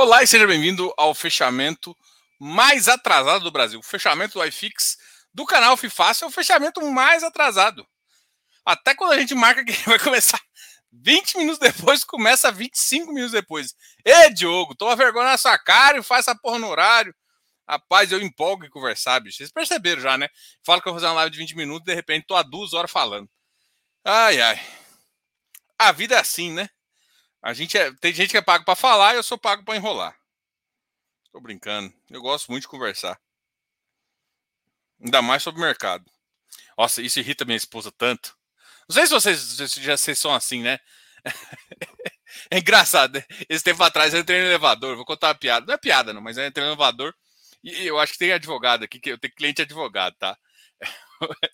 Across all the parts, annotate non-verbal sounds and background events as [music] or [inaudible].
Olá e seja bem-vindo ao fechamento mais atrasado do Brasil. O fechamento do iFix do canal FIFácil é o fechamento mais atrasado. Até quando a gente marca que [laughs] vai começar 20 minutos depois, começa 25 minutos depois. Ê, Diogo, toma vergonha na sua cara e faz essa porra no horário. Rapaz, eu empolgo em conversar, bicho. Vocês perceberam já, né? Falo que eu vou fazer uma live de 20 minutos, de repente tô há duas horas falando. Ai, ai. A vida é assim, né? A gente é, tem gente que é pago para falar e eu sou pago para enrolar. Tô brincando. Eu gosto muito de conversar. Ainda mais sobre o mercado. Nossa, isso irrita minha esposa tanto. Não sei se vocês já vocês são assim, né? [laughs] é engraçado, né? Esse tempo atrás eu entrei no elevador, vou contar uma piada. Não é piada, não, mas eu entrei no elevador e eu acho que tem advogado aqui, que eu tenho cliente advogado, tá? [laughs]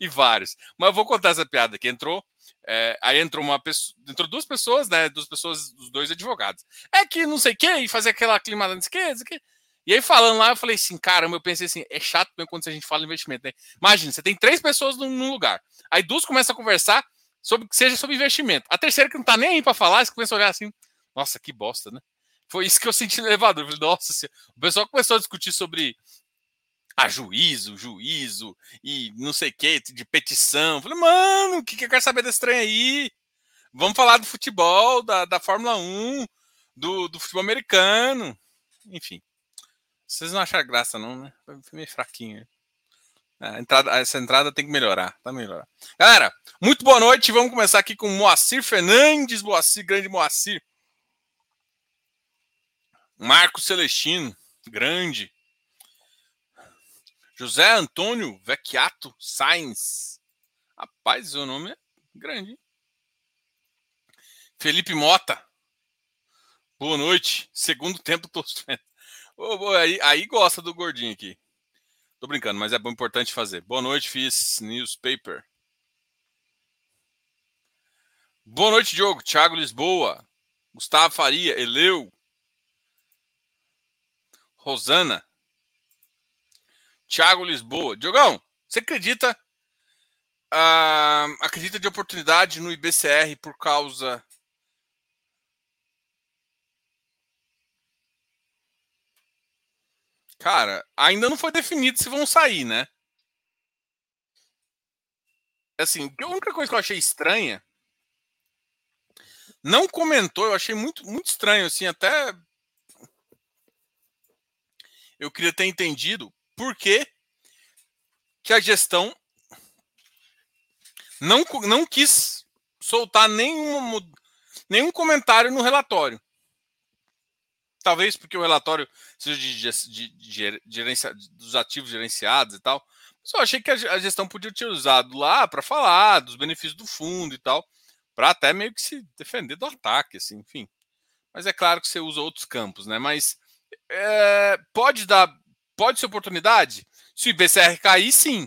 e vários. Mas eu vou contar essa piada aqui. Entrou é, aí entrou uma pessoa, entrou duas pessoas, né? Duas pessoas, os dois advogados. É que não sei o que, e fazer aquela climada, sei o que, que. E aí, falando lá, eu falei assim, caramba, eu pensei assim, é chato mesmo quando a gente fala investimento, né? Imagina, você tem três pessoas num, lugar. Aí duas começam a conversar sobre que seja sobre investimento. A terceira que não tá nem aí para falar, você começa a olhar assim, nossa, que bosta, né? Foi isso que eu senti no elevador. Falei, nossa, o pessoal começou a discutir sobre a juízo, juízo e não sei o que, de petição. Falei, mano, o que, que eu quero saber desse trem aí? Vamos falar do futebol, da, da Fórmula 1, do, do futebol americano. Enfim. Vocês não acharam graça, não, né? Foi meio fraquinho. A entrada, essa entrada tem que melhorar. Tá melhorar. Galera, muito boa noite. Vamos começar aqui com Moacir Fernandes, Moacir, grande Moacir. Marco Celestino, grande. José Antônio Vecchiato Sainz. Rapaz, o nome é grande. Felipe Mota. Boa noite. Segundo tempo, tô oh, aí, aí gosta do gordinho aqui. Tô brincando, mas é bom, importante fazer. Boa noite, fiz newspaper. Boa noite, Diogo. Thiago Lisboa. Gustavo Faria. Eleu. Rosana. Thiago Lisboa. Diogão, você acredita? Uh, acredita de oportunidade no IBCR por causa. Cara, ainda não foi definido se vão sair, né? Assim, a única coisa que eu achei estranha. Não comentou, eu achei muito, muito estranho, assim, até. Eu queria ter entendido por que, que a gestão não, não quis soltar nenhum, nenhum comentário no relatório. Talvez porque o relatório seja de, de, de, de dos ativos gerenciados e tal. Só achei que a gestão podia ter usado lá para falar dos benefícios do fundo e tal, para até meio que se defender do ataque, assim, enfim. Mas é claro que você usa outros campos, né? Mas é, pode dar Pode ser oportunidade? Se o IBCR cair, sim.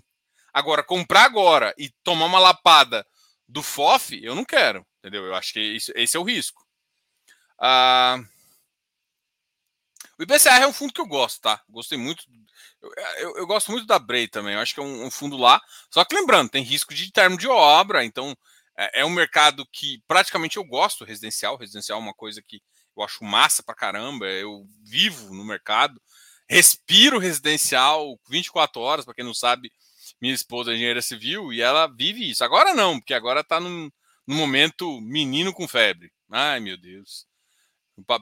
Agora, comprar agora e tomar uma lapada do FOF, eu não quero. Entendeu? Eu acho que isso, esse é o risco. Ah, o IBCR é um fundo que eu gosto, tá? Gostei muito. Eu, eu, eu gosto muito da Brei também. Eu acho que é um, um, fundo lá. Só que lembrando, tem risco de termo de obra. Então, é, é um mercado que praticamente eu gosto residencial. Residencial é uma coisa que eu acho massa pra caramba. Eu vivo no mercado respiro residencial 24 horas, para quem não sabe, minha esposa é engenheira civil e ela vive isso. Agora não, porque agora está num, num momento menino com febre. Ai, meu Deus.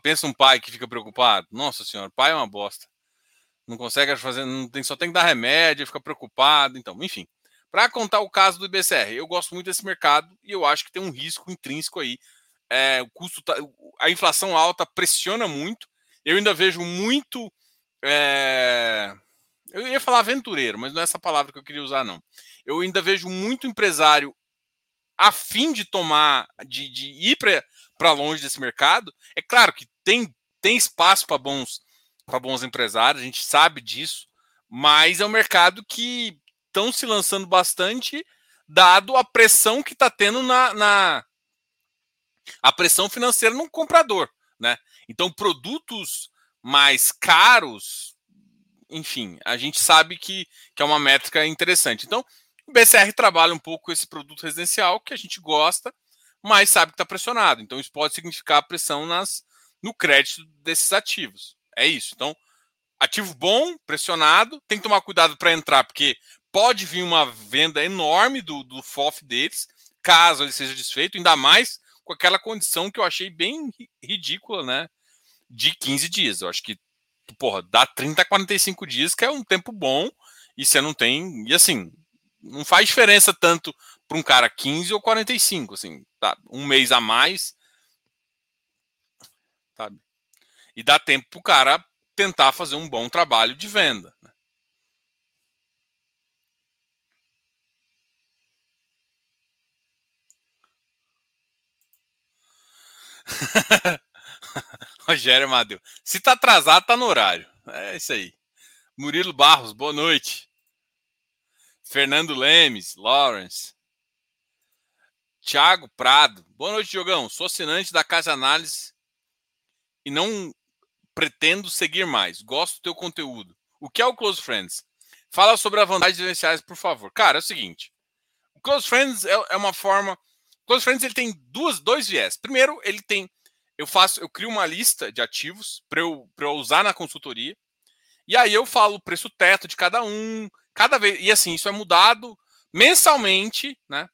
Pensa um pai que fica preocupado. Nossa senhora, pai é uma bosta. Não consegue fazer, não tem, só tem que dar remédio, fica preocupado. Então, enfim. Para contar o caso do IBCR, eu gosto muito desse mercado e eu acho que tem um risco intrínseco aí. É, o custo, tá, a inflação alta pressiona muito. Eu ainda vejo muito é... Eu ia falar aventureiro, mas não é essa palavra que eu queria usar, não. Eu ainda vejo muito empresário a fim de tomar, de, de ir para longe desse mercado. É claro que tem, tem espaço para bons, bons empresários, a gente sabe disso, mas é um mercado que estão se lançando bastante, dado a pressão que está tendo na, na, a pressão financeira no comprador. Né? Então, produtos mais caros, enfim, a gente sabe que, que é uma métrica interessante. Então, o BCR trabalha um pouco esse produto residencial que a gente gosta, mas sabe que está pressionado. Então, isso pode significar pressão nas, no crédito desses ativos. É isso. Então, ativo bom, pressionado, tem que tomar cuidado para entrar, porque pode vir uma venda enorme do, do FOF deles, caso ele seja desfeito, ainda mais com aquela condição que eu achei bem ridícula, né? De 15 dias. Eu acho que, porra, dá 30 a 45 dias, que é um tempo bom, e você não tem. E assim, não faz diferença tanto para um cara 15 ou 45, assim, tá? Um mês a mais. Sabe? E dá tempo para o cara tentar fazer um bom trabalho de venda. [laughs] Rogério Amadeu. Se tá atrasado, tá no horário. É isso aí. Murilo Barros, boa noite. Fernando Lemes, Lawrence. Tiago Prado. Boa noite, Diogão. Sou assinante da Casa Análise e não pretendo seguir mais. Gosto do teu conteúdo. O que é o Close Friends? Fala sobre as vantagens diferenciais, por favor. Cara, é o seguinte. O Close Friends é, é uma forma Close Friends ele tem duas, dois viés. Primeiro, ele tem. Eu faço, eu crio uma lista de ativos para eu, eu usar na consultoria. E aí eu falo o preço teto de cada um, cada vez. E assim, isso é mudado mensalmente, né?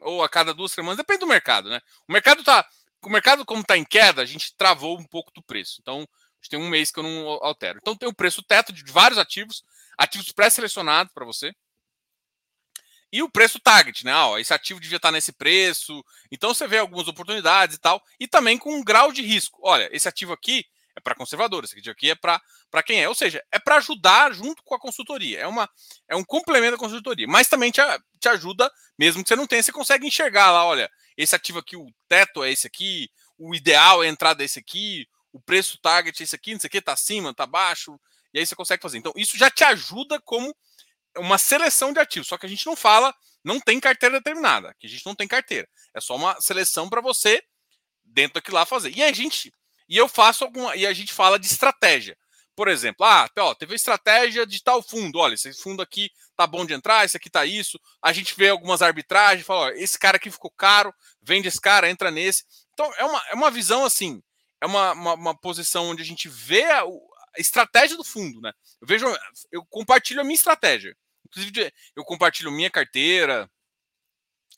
Ou a cada duas semanas, depende do mercado, né? O mercado tá. O mercado, como está em queda, a gente travou um pouco do preço. Então, tem um mês que eu não altero. Então, tem o preço teto de vários ativos, ativos pré-selecionados para você. E o preço target, né? Ó, esse ativo devia estar nesse preço. Então você vê algumas oportunidades e tal. E também com um grau de risco. Olha, esse ativo aqui é para conservadores, esse ativo aqui é para quem é. Ou seja, é para ajudar junto com a consultoria. É, uma, é um complemento da consultoria. Mas também te, te ajuda, mesmo que você não tenha, você consegue enxergar lá, olha, esse ativo aqui, o teto é esse aqui, o ideal é a entrada é esse aqui, o preço target é esse aqui, não sei o que, tá acima, tá abaixo. E aí você consegue fazer. Então, isso já te ajuda como uma seleção de ativos, só que a gente não fala, não tem carteira determinada, que a gente não tem carteira. É só uma seleção para você dentro daquilo lá fazer. E a gente e eu faço alguma e a gente fala de estratégia. Por exemplo, ah, ó, teve estratégia de tal fundo. Olha, esse fundo aqui tá bom de entrar, esse aqui tá isso. A gente vê algumas arbitragens, fala, ó, esse cara aqui ficou caro, vende esse cara, entra nesse. Então é uma, é uma visão assim, é uma, uma, uma posição onde a gente vê estratégia do fundo, né? Eu vejo, eu compartilho a minha estratégia. Inclusive, eu compartilho minha carteira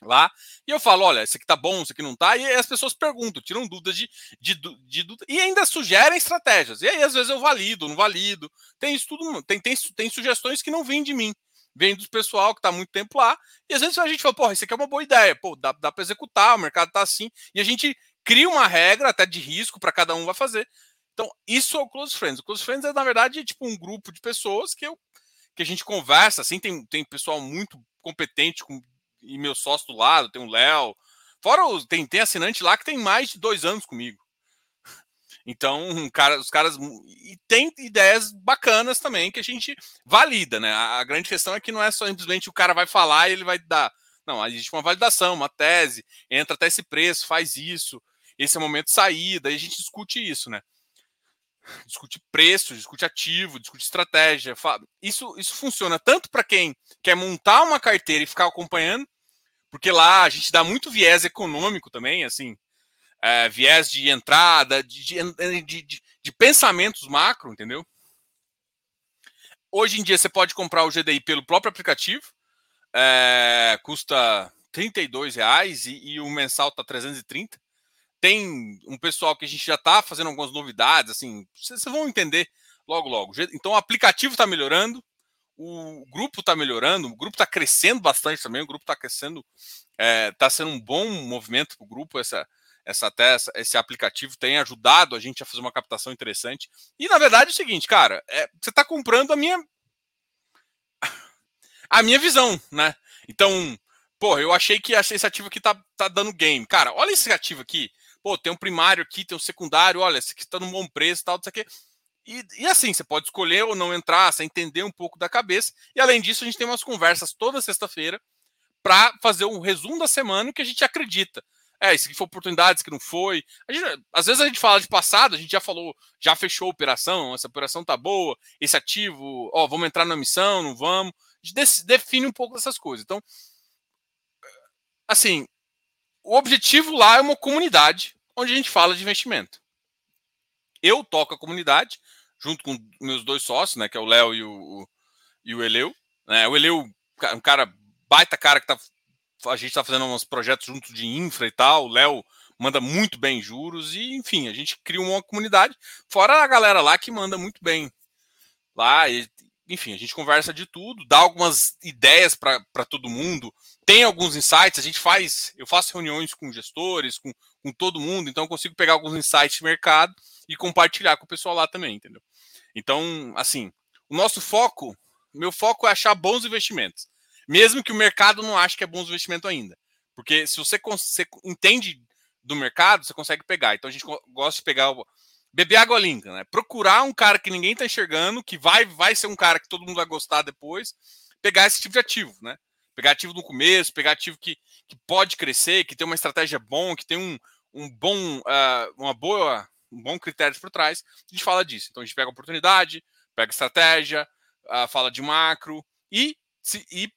lá e eu falo, olha, isso aqui tá bom, isso aqui não tá, e as pessoas perguntam, tiram dúvidas de, de, de, de e ainda sugerem estratégias. E aí, às vezes, eu valido, não valido. Tem isso tudo, tem, tem, tem sugestões que não vêm de mim, vêm do pessoal que está muito tempo lá, e às vezes a gente fala, porra, isso aqui é uma boa ideia, pô, dá, dá para executar, o mercado tá assim, e a gente cria uma regra até de risco para cada um vai fazer. Então, isso é o Close Friends. O Close Friends é, na verdade, tipo um grupo de pessoas que, eu, que a gente conversa, assim, tem, tem pessoal muito competente com, e meu sócio do lado, tem o Léo. Fora tem, tem assinante lá que tem mais de dois anos comigo. Então, um cara, os caras. E tem ideias bacanas também que a gente valida, né? A, a, grande questão é que não é só simplesmente o cara vai falar e ele vai dar. Não, existe uma validação, uma tese, entra até esse preço, faz isso, esse é o momento de saída, e a gente discute isso, né? Discute preço, discute ativo, discute estratégia. Isso, isso funciona tanto para quem quer montar uma carteira e ficar acompanhando, porque lá a gente dá muito viés econômico também, assim, é, viés de entrada, de, de, de, de, pensamentos macro, entendeu? Hoje em dia você pode comprar o GDI pelo próprio aplicativo, é, custa R$ reais e, e o mensal está 330 tem um pessoal que a gente já está fazendo algumas novidades, assim, vocês vão entender logo, logo. Então, o aplicativo está melhorando, o grupo está melhorando, o grupo está crescendo bastante também, o grupo está crescendo, está é, tá sendo um bom movimento para o grupo, essa, essa, até essa, esse aplicativo tem ajudado a gente a fazer uma captação interessante. E, na verdade, é o seguinte, cara, é, você está comprando a minha a minha visão, né? Então, porra, eu achei que esse ativo aqui tá, tá dando game. Cara, olha esse ativo aqui pô, tem um primário aqui, tem um secundário, olha, esse aqui está num bom preço, tal, isso aqui. E, e, assim, você pode escolher ou não entrar, você entender um pouco da cabeça. E além disso, a gente tem umas conversas toda sexta-feira para fazer um resumo da semana que a gente acredita. É, isso aqui foi oportunidades que não foi. Gente, às vezes a gente fala de passado, a gente já falou, já fechou a operação, essa operação tá boa, esse ativo, ó, vamos entrar na missão, não vamos. A gente define um pouco dessas coisas. Então, assim, o objetivo lá é uma comunidade onde a gente fala de investimento. Eu toco a comunidade, junto com meus dois sócios, né? Que é o Léo e o, e o Eleu. Né? O Eleu, um cara, baita cara que tá. A gente tá fazendo uns projetos juntos de infra e tal. O Léo manda muito bem juros, e enfim, a gente cria uma comunidade, fora a galera lá que manda muito bem. Lá, e, enfim, a gente conversa de tudo, dá algumas ideias para todo mundo, tem alguns insights, a gente faz, eu faço reuniões com gestores, com, com todo mundo, então eu consigo pegar alguns insights de mercado e compartilhar com o pessoal lá também, entendeu? Então, assim, o nosso foco, meu foco é achar bons investimentos, mesmo que o mercado não ache que é bons investimento ainda. Porque se você, você entende do mercado, você consegue pegar. Então a gente gosta de pegar beber água limpa, né? Procurar um cara que ninguém está enxergando, que vai, vai ser um cara que todo mundo vai gostar depois, pegar esse tipo de ativo, né? Pegar ativo no começo, pegar ativo que, que pode crescer, que tem uma estratégia bom, que tem um, um bom, uh, uma boa, um bom critério por trás. A gente fala disso. Então a gente pega oportunidade, pega estratégia, uh, fala de macro e, se, e,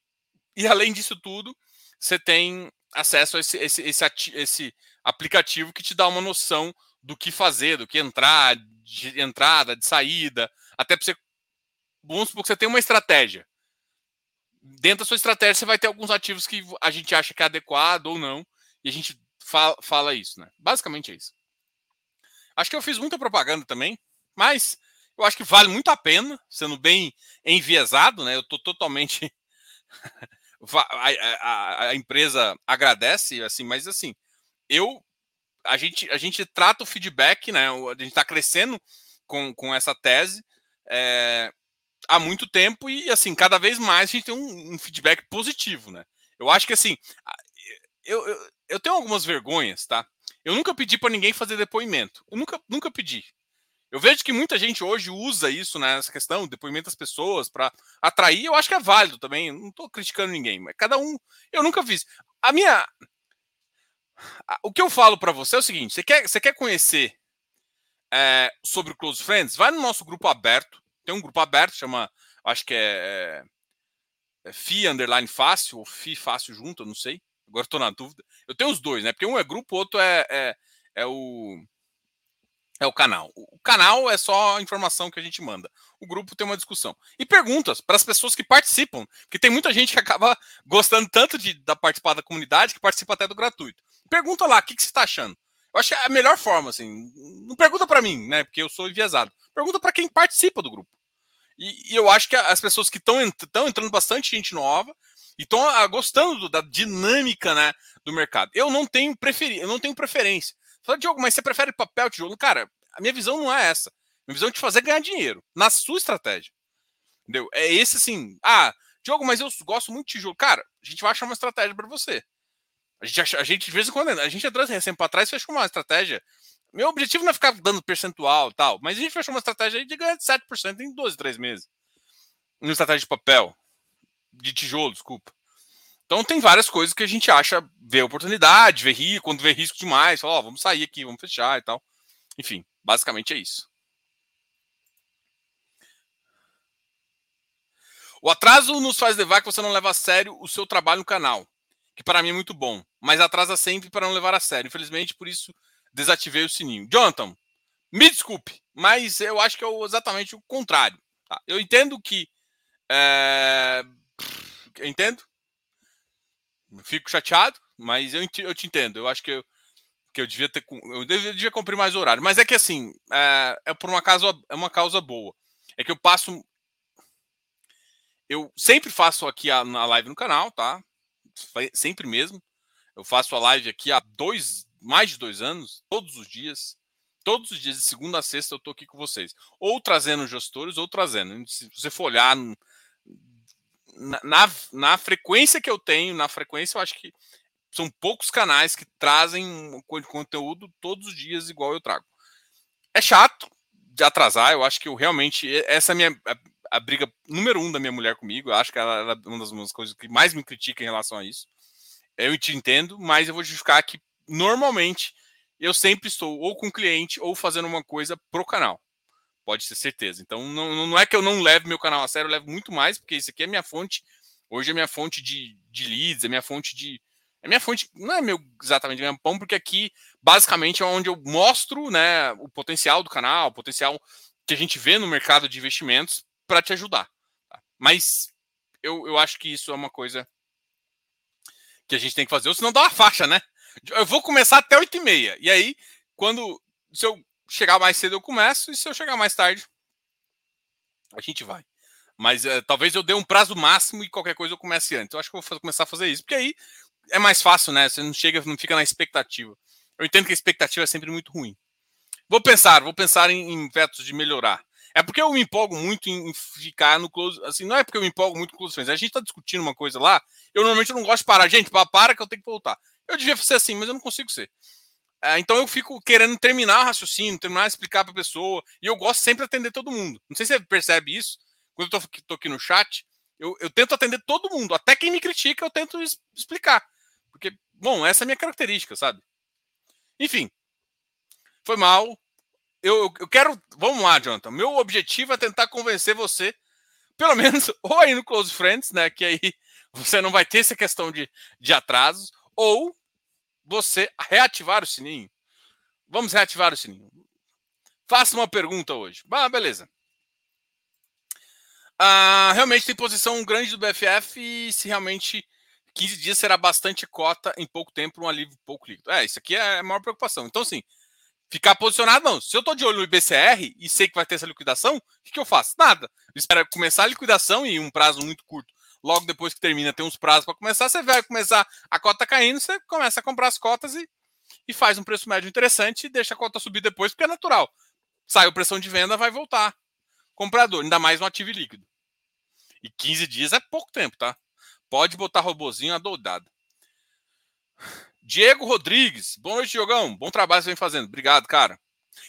e além disso tudo, você tem acesso a esse, esse, esse, esse aplicativo que te dá uma noção do que fazer, do que entrar, de entrada, de saída, até para você. Vamos supor que você tem uma estratégia. Dentro da sua estratégia, você vai ter alguns ativos que a gente acha que é adequado ou não, e a gente fala, fala isso, né? Basicamente é isso. Acho que eu fiz muita propaganda também, mas eu acho que vale muito a pena, sendo bem enviesado, né? Eu estou totalmente. [laughs] a, a, a, empresa agradece, assim, mas assim, eu a gente, a gente trata o feedback, né? A gente está crescendo com, com essa tese é, há muito tempo e assim, cada vez mais a gente tem um, um feedback positivo, né? Eu acho que assim, eu, eu, eu tenho algumas vergonhas, tá? Eu nunca pedi para ninguém fazer depoimento. Eu nunca, nunca pedi. Eu vejo que muita gente hoje usa isso, né, essa questão, depoimento das pessoas, para atrair. Eu acho que é válido também. Não estou criticando ninguém, mas cada um. Eu nunca fiz. A minha, o que eu falo para você é o seguinte: você quer, você quer conhecer é, sobre o Close Friends? Vai no nosso grupo aberto. Tem um grupo aberto, chama, acho que é, é, é FI underline fácil, ou FI fácil junto, eu não sei. Agora estou na dúvida. Eu tenho os dois, né? Porque um é grupo, o outro é, é, é o é o canal. O canal é só a informação que a gente manda. O grupo tem uma discussão. E perguntas para as pessoas que participam, porque tem muita gente que acaba [laughs] gostando tanto de da participar da comunidade que participa até do gratuito. Pergunta lá, o que, que você está achando? Eu acho é a melhor forma, assim. Não pergunta para mim, né? Porque eu sou enviesado. Pergunta para quem participa do grupo. E, e, eu acho que as pessoas que estão entrando bastante gente nova e estão gostando da dinâmica né, do mercado. Eu não tenho preferi eu não tenho preferência. Fala, Diogo, mas você prefere papel tijolo? Cara, a minha visão não é essa. Minha visão é de fazer ganhar dinheiro na sua estratégia. Entendeu? É esse assim. Ah, Diogo, mas eu gosto muito de tijolo. Cara, a gente vai achar uma estratégia para você. A gente, a gente, de vez em quando, a gente entrou recém para trás fechou uma estratégia. Meu objetivo não é ficar dando percentual tal, mas a gente fechou uma estratégia de ganhar 7% em 12, 3 meses. Uma estratégia de papel, de tijolo, desculpa. Então tem várias coisas que a gente acha, vê oportunidade, vê risco, quando vê risco demais, fala, ó, vamos sair aqui, vamos fechar e tal. Enfim, basicamente é isso. O atraso nos faz levar que você não leva a sério o seu trabalho no canal, que para mim é muito bom, mas atrasa sempre para não levar a sério. Infelizmente, por isso desativei o sininho. Jonathan, me desculpe, mas eu acho que é exatamente o contrário. Tá? Eu entendo que. É... Eu entendo fico chateado, mas eu, eu te entendo. Eu acho que eu, que eu devia ter. Eu devia, devia cumprir mais horário. Mas é que assim, é, é por uma causa, é uma causa boa. É que eu passo. Eu sempre faço aqui a, a live no canal, tá? Sempre mesmo. Eu faço a live aqui há dois, mais de dois anos, todos os dias. Todos os dias, de segunda a sexta, eu tô aqui com vocês. Ou trazendo gestores, ou trazendo. Se você for olhar na, na, frequência que eu tenho, na frequência, eu acho que são poucos canais que trazem conteúdo todos os dias igual eu trago. É chato de atrasar, eu acho que eu realmente. Essa é a minha a, a briga número um da minha mulher comigo. Eu acho que ela, ela é uma das, uma das coisas que mais me critica em relação a isso. Eu te entendo, mas eu vou justificar que normalmente eu sempre estou ou com cliente ou fazendo uma coisa pro canal pode ter certeza. Então, não, não é que eu não leve meu canal a sério, eu levo muito mais, porque isso aqui é minha fonte. Hoje é minha fonte de, de leads, é minha fonte de. É minha fonte, não é meu exatamente meu pão, porque aqui, basicamente é onde eu mostro né, o potencial do canal, o potencial que a gente vê no mercado de investimentos para te ajudar. Tá? Mas eu, eu acho que isso é uma coisa que a gente tem que fazer, ou senão dá uma faixa, né? [laughs] Eu vou começar até 8 e meia. E aí, quando se eu chegar mais cedo, eu começo, e se eu chegar mais tarde, a gente vai. Mas é, talvez eu dê um prazo máximo e qualquer coisa eu comece antes. Eu acho que eu vou começar a fazer isso, porque aí é mais fácil, né? Você não chega, não fica na expectativa. Eu entendo que a expectativa é sempre muito ruim. Vou pensar, vou pensar em, em métodos de melhorar. É porque eu me empolgo muito em, ficar no close. Assim, não é porque eu me empolgo muito com close friends. A gente tá discutindo uma coisa lá. Eu normalmente não gosto de parar. Gente, para que eu tenho que voltar. Eu devia ser assim, mas eu não consigo ser. É, então eu fico querendo terminar o raciocínio, terminar explicar para a pessoa. E eu gosto sempre de atender todo mundo. Não sei se você percebe isso. Quando eu tô, tô aqui no chat, eu, eu, tento atender todo mundo. Até quem me critica, eu tento explicar. Porque, bom, essa é a minha característica, sabe? Enfim, foi mal. Eu, eu quero. Vamos lá, Jonathan. Meu objetivo é tentar convencer você, pelo [laughs] menos, ou aí no Close Friends, né? Que aí você não vai ter essa questão de, de atrasos, ou você reativar o sininho. Vamos reativar o sininho. Faça uma pergunta hoje. Ah, beleza. Ah, realmente tem posição grande do BFF e se realmente 15 dias será bastante cota em pouco tempo, um alívio pouco líquido. É, isso aqui é a maior preocupação. Então, assim, ficar posicionado, não. Se eu estou de olho no IBCR e sei que vai ter essa liquidação, o que, que eu faço? Nada. Espera começar a liquidação em um prazo muito curto. Logo depois que termina, tem uns prazos para começar. Você vai começar a cota caindo, você começa a comprar as cotas e, e faz um preço médio interessante e deixa a cota subir depois, porque é natural. Sai a pressão de venda, vai voltar. Comprador, ainda mais no ativo líquido. E 15 dias é pouco tempo, tá? Pode botar robozinho adoidado. Diego Rodrigues. Boa noite, Diogão. Bom trabalho que você vem fazendo. Obrigado, cara.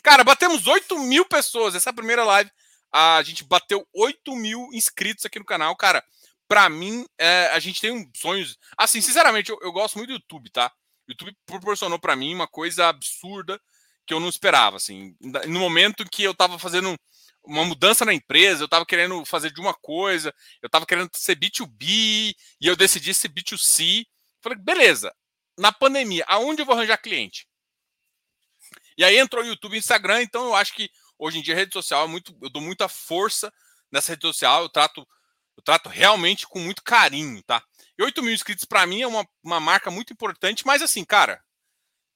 Cara, batemos 8 mil pessoas. Essa é a primeira live. A gente bateu 8 mil inscritos aqui no canal. Cara, pra mim, é, a gente tem um sonhos. Assim, sinceramente, eu, eu, gosto muito do YouTube, tá? O YouTube proporcionou para mim uma coisa absurda que eu não esperava. Assim, no momento que eu tava fazendo uma mudança na empresa, eu estava querendo fazer de uma coisa, eu estava querendo ser B2B e eu decidi ser B2C. Falei, beleza, na pandemia, aonde eu vou arranjar cliente? E aí entrou o YouTube e Instagram, então eu acho que hoje em dia a rede social é muito, eu dou muita força nessa rede social, eu trato, eu trato realmente com muito carinho, tá? E 8 mil inscritos para mim é uma, uma marca muito importante, mas assim, cara,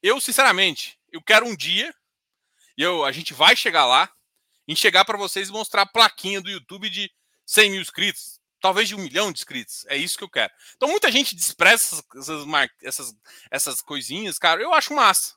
eu sinceramente, eu quero um dia, e eu, a gente vai chegar lá, em chegar para vocês e mostrar a plaquinha do YouTube de 100 mil inscritos, talvez de um milhão de inscritos. É isso que eu quero. Então muita gente despreza essas, essas, essas coisinhas, cara. Eu acho massa.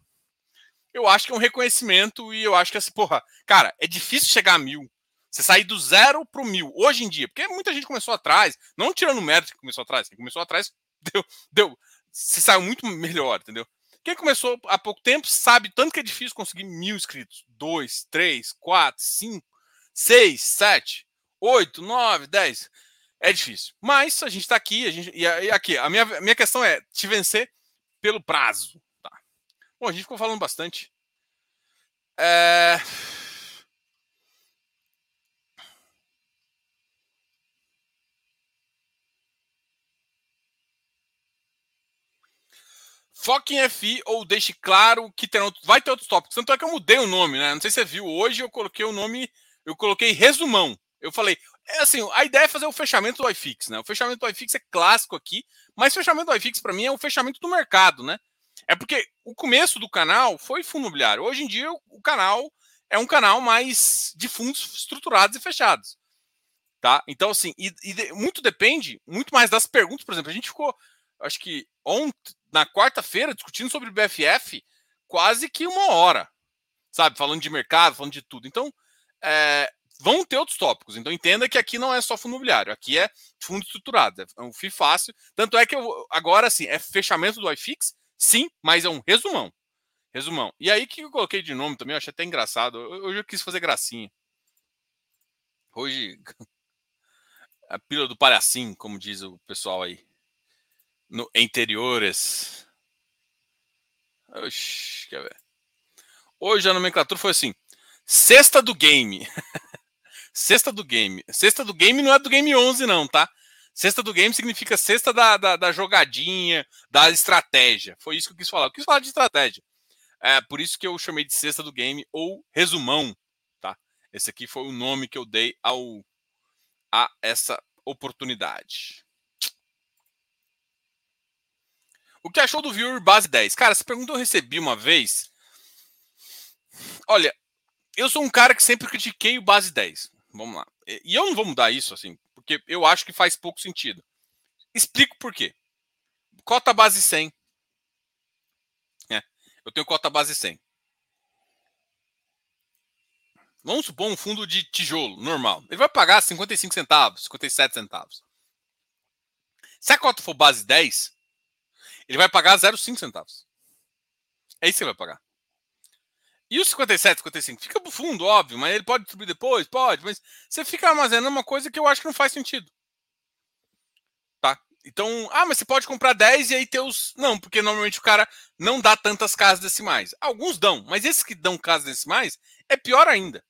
Eu acho que é um reconhecimento e eu acho que assim, porra, cara, é difícil chegar a mil. Você sair do zero para o mil, hoje em dia, porque muita gente começou atrás, não tirando o mérito que começou atrás, quem começou atrás [laughs] deu, deu, se saiu muito melhor, entendeu? Quem começou há pouco tempo sabe tanto que é difícil conseguir mil inscritos. Dois, três, quatro, cinco, seis, sete, oito, nove, dez. É difícil. Mas a gente está aqui, a gente, e aqui, a minha, minha questão é te vencer pelo prazo. Tá? Bom, a gente ficou falando bastante. É... Foque em FI ou deixe claro que outro, vai ter outros tópicos. Tanto é que eu mudei o nome, né? Não sei se você viu. Hoje eu coloquei o nome, eu coloquei resumão. Eu falei, é assim, a ideia é fazer o fechamento do iFix, né? O fechamento do iFix é clássico aqui, mas fechamento do iFix para mim é o fechamento do mercado, né? É porque o começo do canal foi fundo imobiliário. Hoje em dia o canal é um canal mais de fundos estruturados e fechados. Tá? Então, assim, e, e muito depende, muito mais das perguntas. Por exemplo, a gente ficou, acho que ontem, na quarta-feira discutindo sobre o BFF quase que uma hora, sabe? Falando de mercado, falando de tudo. Então, é, vão ter outros tópicos. Então, entenda que aqui não é só fundo imobiliário, aqui é fundo estruturado, é um FII fácil. Tanto é que eu, agora, sim, é fechamento do iFix? Sim, mas é um resumão. Resumão. E aí, que eu coloquei de nome também, eu achei até engraçado. Hoje eu quis fazer gracinha. Hoje, [laughs] a pílula do palhacinho, como diz o pessoal aí no interiores. Oxi, quer ver? Hoje a nomenclatura foi assim: sexta do game. [laughs] sexta do game. Sexta do game não é do game 11, não, tá? Sexta do game significa sexta da, da, da, jogadinha, da estratégia. Foi isso que eu quis falar. Eu quis falar de estratégia. É por isso que eu chamei de cesta do game ou resumão, tá? Esse aqui foi o nome que eu dei ao a essa oportunidade. O que achou do viewer base 10? Cara, essa pergunta eu recebi uma vez. Olha, eu sou um cara que sempre critiquei o base 10. Vamos lá. E eu não vou mudar isso, assim, porque eu acho que faz pouco sentido. Explico por quê. Cota base 100. É, eu tenho cota base 100. Vamos supor um fundo de tijolo normal. Ele vai pagar 55 centavos, 57 centavos. Se a cota for base 10, ele vai pagar 0,5 centavos. É isso que ele vai pagar. E os 57, 55 fica pro fundo, óbvio, mas ele pode subir depois? Pode, mas você fica armazenando uma coisa que eu acho que não faz sentido. Tá? Então, ah, mas você pode comprar 10 e aí ter os. Não, porque normalmente o cara não dá tantas casas decimais. Alguns dão, mas esses que dão casas decimais é pior ainda.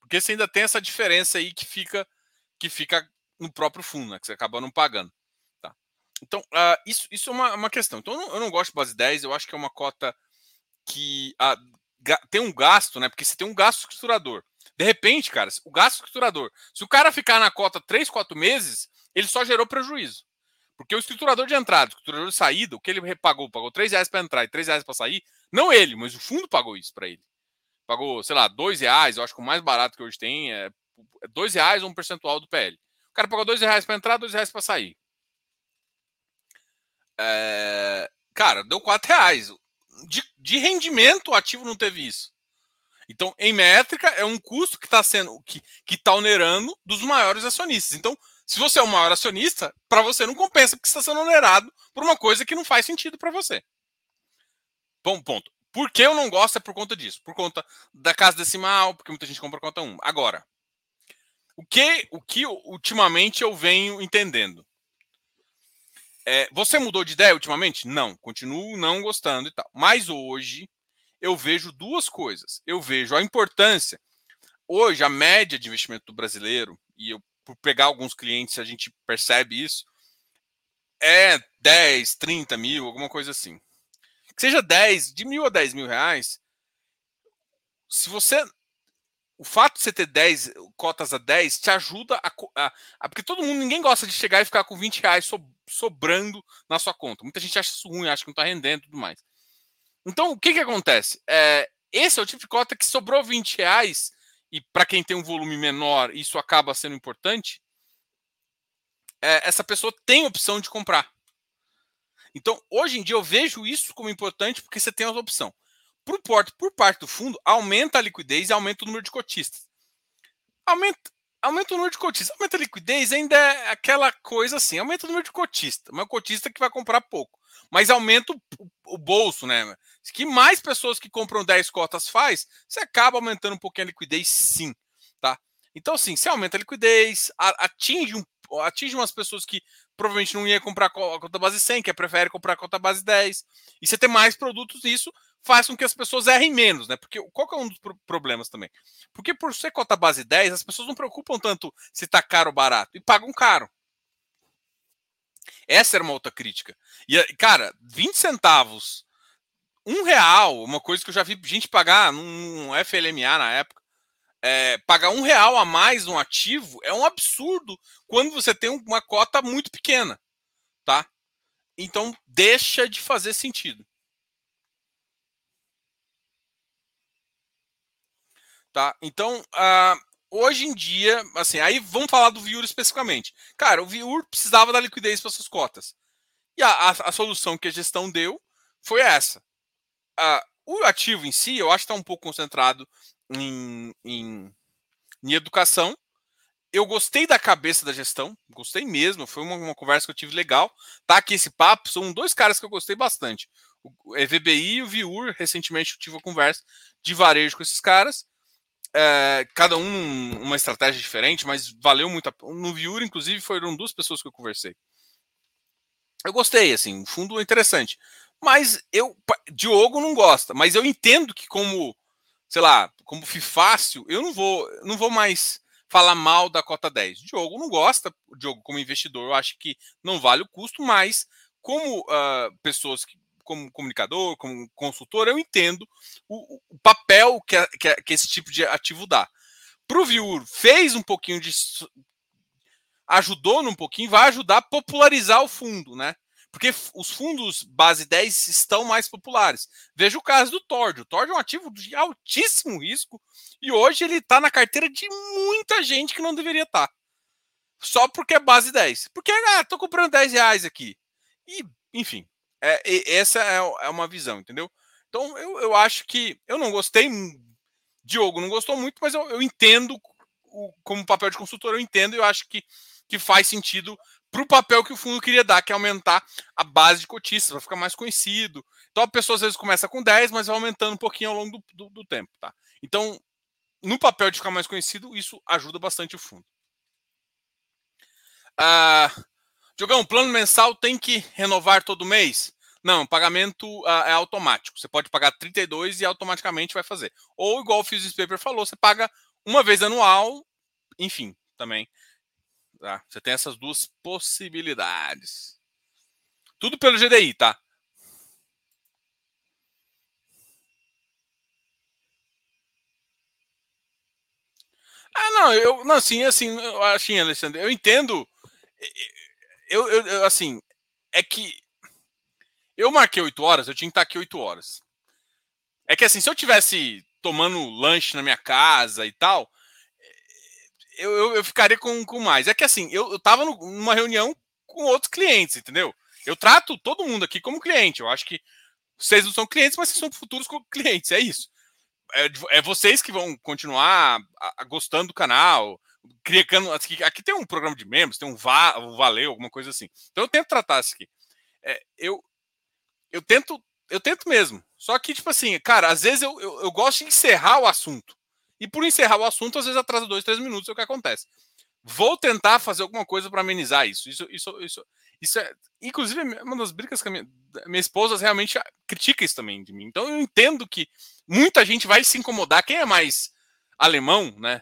Porque você ainda tem essa diferença aí que fica que fica no próprio fundo, né? Que você acaba não pagando. Então, uh, isso, isso é uma, uma questão. Então, eu não, eu não, gosto de base 10, eu acho que é uma cota que uh, tem um gasto, né? Porque você tem um gasto estruturador. De repente, cara, o gasto estruturador, se o cara ficar na cota 3, 4 meses, ele só gerou prejuízo. Porque o estruturador de entrada, o estruturador de saída, o que ele repagou, pagou 3 reais para entrar e 3 reais para sair, não ele, mas o fundo pagou isso para ele. Pagou, sei lá, 2 reais, eu acho que o mais barato que hoje tem é 2 é reais ou um percentual do PL. O cara pagou 2 reais para entrar, 2 reais para sair. É... Cara, deu 4 reais de, de rendimento, o ativo não teve isso. Então, em métrica, é um custo que está sendo que está onerando dos maiores acionistas. Então, se você é o maior acionista, para você não compensa porque está sendo onerado por uma coisa que não faz sentido para você. Bom ponto. Por que eu não gosto é por conta disso, por conta da casa decimal, porque muita gente compra conta 1. Agora, o que, o que ultimamente eu venho entendendo? É, você mudou de ideia ultimamente? Não, continuo não gostando e tal. Mas hoje eu vejo duas coisas. Eu vejo a importância. Hoje, a média de investimento do brasileiro, e eu, por pegar alguns clientes, a gente percebe isso, é 10, 30 mil, alguma coisa assim. Que seja 10, de mil a 10 mil reais, se você o fato de você ter 10 cotas a 10 te ajuda a, a, a, Porque todo mundo, ninguém gosta de chegar e ficar com 20 reais so, sobrando na sua conta. Muita gente acha isso ruim, acha que não está rendendo e tudo mais. Então, o que, que acontece? É, esse é o tipo de cota que sobrou 20 reais, e para quem tem um volume menor, isso acaba sendo importante. É, essa pessoa tem opção de comprar. Então, hoje em dia, eu vejo isso como importante porque você tem a opção por, por parte do fundo, aumenta a liquidez e aumenta o número de cotistas. Aumenta, aumenta o número de cotistas. Aumenta a liquidez ainda é aquela coisa assim, aumenta o número de cotista. Mas cotista que vai comprar pouco. Mas aumenta o, o bolso, né? Que mais pessoas que compram 10 cotas faz, você acaba aumentando um pouquinho a liquidez, sim. Tá? Então, assim, você aumenta a liquidez, atinge, um, atinge umas pessoas que provavelmente não ia comprar a conta base 100, que prefere comprar a conta base 10. E você tem mais produtos, isso faz com que as pessoas errem menos, né? Porque qual que é um dos problemas também? Porque por ser cota base 10, as pessoas não preocupam tanto se está caro ou barato e pagam caro. Essa era uma outra crítica. E, cara, 20 centavos, um real, uma coisa que eu já vi gente pagar num FLMA na época, é, pagar um real a mais no ativo é um absurdo quando você tem uma cota muito pequena, tá? Então deixa de fazer sentido. Tá? Então, uh, hoje em dia, assim, aí vamos falar do Viur especificamente. Cara, o Viur precisava da liquidez para suas cotas. E a, a, a, solução que a gestão deu foi essa. Uh, o ativo em si, eu acho que está um pouco concentrado em, em, em, educação. Eu gostei da cabeça da gestão, gostei mesmo. Foi uma, uma, conversa que eu tive legal. Tá aqui esse papo. São dois caras que eu gostei bastante. O EVBI e o Viur. Recentemente eu tive uma conversa de varejo com esses caras é, cada um uma estratégia diferente, mas valeu muito. A... No Viura, inclusive, foram duas pessoas que eu conversei. Eu gostei, assim, o fundo é interessante. Mas eu, Diogo não gosta, mas eu entendo que como, sei lá, como fácil, eu não vou, não vou mais falar mal da cota 10. Diogo não gosta, Diogo como investidor, eu acho que não vale o custo, mas como uh, pessoas que como comunicador, como consultor, eu entendo o, o papel que, a, que, a, que, esse tipo de ativo dá. Para o viewer, fez um pouquinho de. ajudou num pouquinho, vai ajudar a popularizar o fundo, né? Porque os fundos base 10 estão mais populares. Veja o caso do Tord. O Tord é um ativo de altíssimo risco e hoje ele está na carteira de muita gente que não deveria estar. Tá. Só porque é base 10. Porque, ah, tô comprando 10 reais aqui. E, enfim, é, essa é, é, uma visão, entendeu? Então, eu, eu acho que eu não gostei. Diogo não gostou muito, mas eu, eu entendo o, como papel de consultor, eu entendo e eu acho que, que faz sentido para o papel que o fundo queria dar, que é aumentar a base de cotistas, para ficar mais conhecido. Então a pessoa às vezes começa com 10, mas vai aumentando um pouquinho ao longo do, do, do tempo. Tá? Então, no papel de ficar mais conhecido, isso ajuda bastante o fundo. Ah, Diogão, plano mensal tem que renovar todo mês? Não, pagamento uh, é automático. Você pode pagar 32 e automaticamente vai fazer. Ou, igual o Physics Paper falou, você paga uma vez anual, enfim, também. Tá? Você tem essas duas possibilidades. Tudo pelo GDI, tá? Ah, não, eu, não, assim, assim, assim, Alexandre, eu entendo, eu, eu, eu, assim, é que eu marquei 8 horas, eu tinha que estar aqui 8 horas. É que assim, se eu tivesse tomando lanche na minha casa e tal, eu, eu, eu ficaria com, com mais. É que assim, eu, eu tava numa reunião com outros clientes, entendeu? Eu trato todo mundo aqui como cliente. Eu acho que vocês não são clientes, mas vocês são futuros clientes. É isso. É, é vocês que vão continuar a, a, gostando do canal. Criando, aqui, aqui, tem um programa de membros, tem um, va, um Valeu, alguma coisa assim. Então eu tento tratar isso aqui. É, eu, eu tento eu tento mesmo. Só que, tipo assim, cara, às vezes eu, eu, eu gosto de encerrar o assunto. E por encerrar o assunto, às vezes atrasa dois, três minutos, é o que acontece. Vou tentar fazer alguma coisa para amenizar isso. Isso, isso, isso, isso é, inclusive, uma das brigas que a minha, minha esposa realmente critica isso também de mim. Então eu entendo que muita gente vai se incomodar. Quem é mais alemão, né?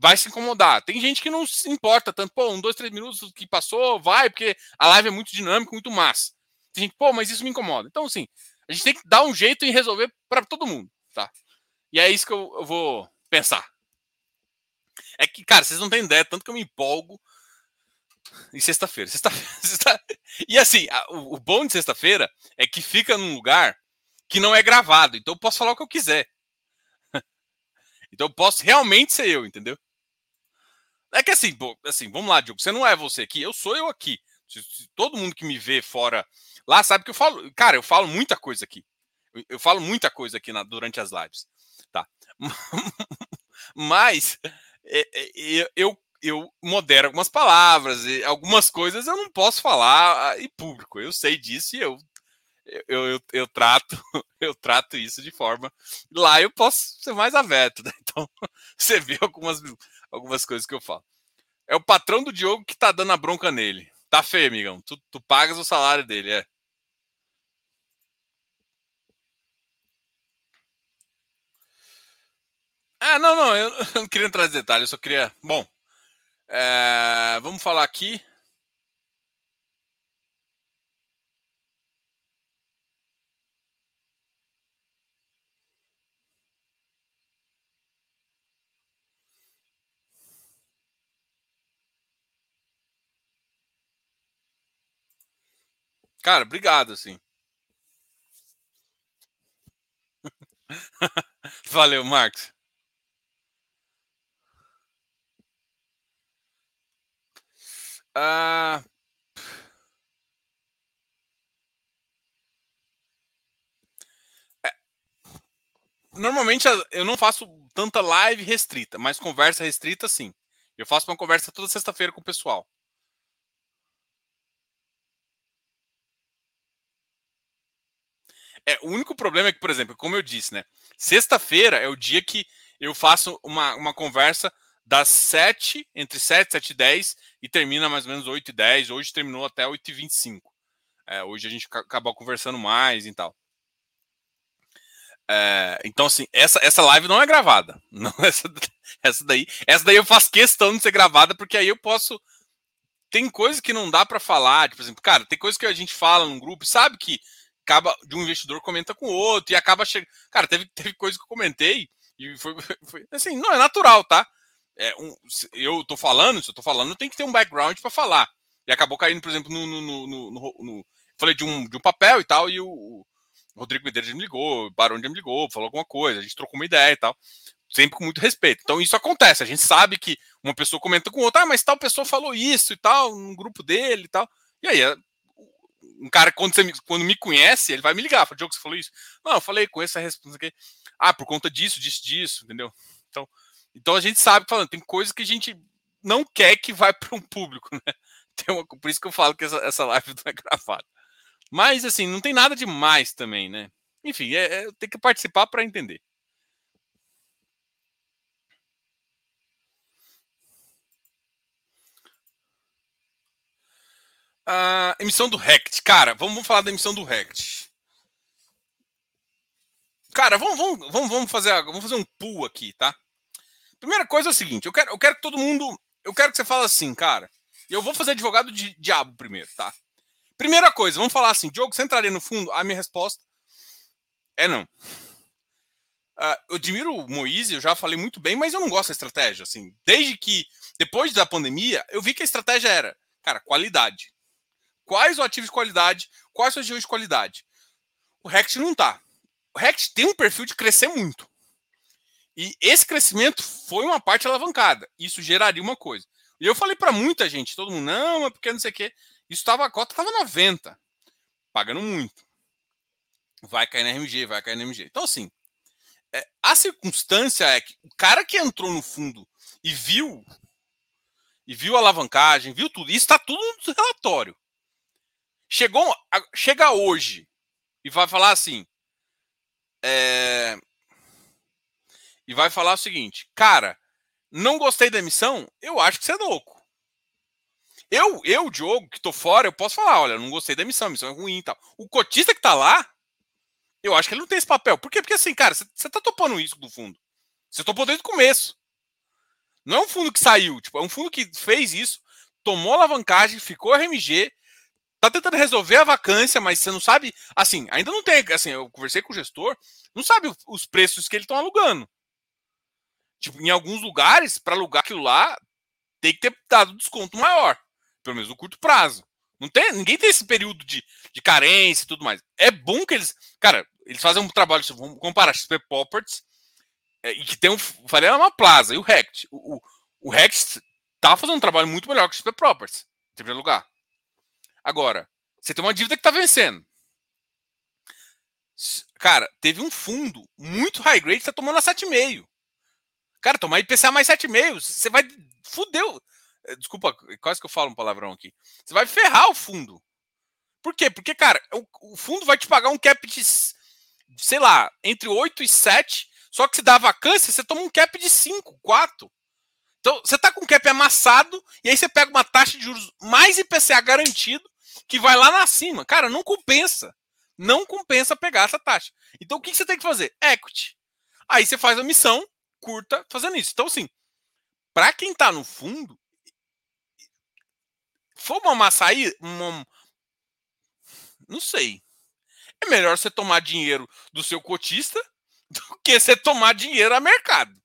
Vai se incomodar. Tem gente que não se importa tanto, pô, um, dois, três minutos que passou, vai, porque a live é muito dinâmica, muito massa. Tem gente, pô, mas isso me incomoda. Então, assim, a gente tem que dar um jeito em resolver para todo mundo, tá? E é isso que eu, eu vou pensar. É que, cara, vocês não têm ideia, tanto que eu me empolgo. E sexta-feira. Sexta, [laughs] sexta, e assim, a, o, o, bom de sexta-feira é que fica num lugar que não é gravado. Então eu posso falar o que eu quiser. [laughs] então eu posso realmente ser eu, entendeu? É que assim, assim, vamos lá, Diogo. Você não é você aqui, eu sou eu aqui. Todo mundo que me vê fora lá sabe que eu falo. Cara, eu falo muita coisa aqui. Eu, eu falo muita coisa aqui na, durante as lives. [laughs] Mas é, é, eu, eu modero algumas palavras, e algumas coisas eu não posso falar ah, em público. Eu sei disso e eu, eu, eu, eu trato [laughs] eu trato isso de forma. Lá eu posso ser mais aberto, né? Então [laughs] você vê algumas, algumas coisas que eu falo. É o patrão do Diogo que tá dando a bronca nele. Tá feio, amigão. Tu, tu pagas o salário dele, é. Ah, não, não, [laughs] eu não queria entrar detalhes, eu só queria. Bom, é, vamos falar aqui. Cara, obrigado, assim. [laughs] Valeu, Marcos. Ah, é, normalmente eu não faço tanta live restrita, mas conversa restrita sim. Eu faço uma conversa toda sexta-feira com o pessoal. É, o único problema é que, por exemplo, como eu disse, né? Sexta-feira é o dia que eu faço uma, uma conversa das 7, entre 7 e 7 e 10, e termina mais ou menos 8 e 10. Hoje terminou até 8 e 25. É, hoje a gente acabou conversando mais e tal. É, então, assim, essa, essa live não é gravada. [laughs] Não, essa, essa, daí, essa daí eu faço questão de ser gravada, porque aí eu posso. Tem coisa que não dá para falar. Tipo, por exemplo, cara, tem coisa que a gente fala num grupo, sabe que acaba de um investidor comenta com o outro e acaba chegando. Cara, teve, teve coisa que eu comentei e foi, [laughs] foi assim, não é natural, tá? É um, eu tô falando, se eu tô falando, tem que ter um background para falar. E acabou caindo, por exemplo, no, no, no, no, falei de um, de um papel e tal, e o, o Rodrigo Medeiros me ligou, o Barão me ligou, falou alguma coisa, a gente trocou uma ideia e tal sempre com muito respeito. Então isso acontece. A gente sabe que uma pessoa comenta com outra, ah, mas tal pessoa falou isso e tal, no grupo dele e tal. E aí, um cara, quando, você, quando me conhece, ele vai me ligar. Fala, Diogo, você falou isso? Não, eu falei com essa resposta aqui. Ah, por conta disso, disso, disso, entendeu? Então, então a gente sabe, falando, tem coisas que a gente não quer que vá para um público, [laughs] né? Uma, por isso que eu falo que essa, essa live não é gravada. Mas, assim, não tem nada demais também, né? Enfim, é, é, tem que participar para entender. A emissão do Rect. Cara, vamos, vamos falar da emissão do Rect. Cara, vamos, vamos, vamos, fazer, vamos fazer um pull aqui, tá? Primeira coisa é o seguinte, eu quero, eu quero que todo mundo. Eu quero que você fale assim, cara. Eu vou fazer advogado de diabo primeiro, tá? Primeira coisa, vamos falar assim, Diogo, você entraria no fundo? A minha resposta é não. Uh, eu admiro o Moise, eu já falei muito bem, mas eu não gosto da estratégia. Assim, desde que, depois da pandemia, eu vi que a estratégia era, cara, qualidade. Quais os ativos de qualidade? Quais as regiões de qualidade? O Rect não tá. O Rect tem um perfil de crescer muito. E esse crescimento foi uma parte alavancada. Isso geraria uma coisa. E eu falei para muita gente, todo mundo, não, é porque não sei o quê. Isso a cota estava 90, pagando muito. Vai cair na RMG, vai cair na RMG. Então, assim, é, a circunstância é que o cara que entrou no fundo e viu, e viu a alavancagem, viu tudo, isso está tudo no relatório. Chegou, chega hoje e vai falar assim. É, e vai falar o seguinte, cara, não gostei da emissão, eu acho que você é louco. Eu, eu, Diogo, que tô fora, eu posso falar, olha, não gostei da emissão, a emissão é ruim tal. O cotista que tá lá, eu acho que ele não tem esse papel. Por quê? Porque assim, cara, você tá topando isso do fundo. Você topou desde o começo. Não é um fundo que saiu, tipo, é um fundo que fez isso, tomou alavancagem, ficou RMG, tá tentando resolver a vacância, mas você não sabe, assim, ainda não tem, assim, eu conversei com o gestor, não sabe os preços que eles estão alugando. Tipo, em alguns lugares, para alugar aquilo lá, tem que ter dado desconto maior, pelo menos no curto prazo. Não tem, ninguém tem esse período de, de carência e tudo mais. É bom que eles, cara, eles fazem um trabalho, vamos comparar XP Properties, é, e que tem um, falei, é uma plaza, e o Rect. O, o, o Rect tá fazendo um trabalho muito melhor que o XP Properties, em primeiro lugar. Agora, você tem uma dívida que está vencendo. Cara, teve um fundo muito high grade que está tomando a 7,5. Cara, tomar IPCA mais 7,5, você vai. Fudeu. Eh, desculpa, quase que eu falo um palavrão aqui. Você vai ferrar o fundo. Por quê? Porque, cara, o, o fundo vai te pagar um cap de, sei lá, entre 8 e 7. Só que se dá vacância, você toma um cap de 5, 4. Então, você está com o cap amassado e aí você pega uma taxa de juros mais IPCA garantido que vai lá na cima. Cara, não compensa. Não compensa pegar essa taxa. Então o que você tem que fazer? Equity. Aí você faz a missão curta fazendo isso. Então, assim, para quem está no fundo, for uma açaí, uma... não sei. É melhor você tomar dinheiro do seu cotista [laughs] do que você tomar dinheiro a mercado.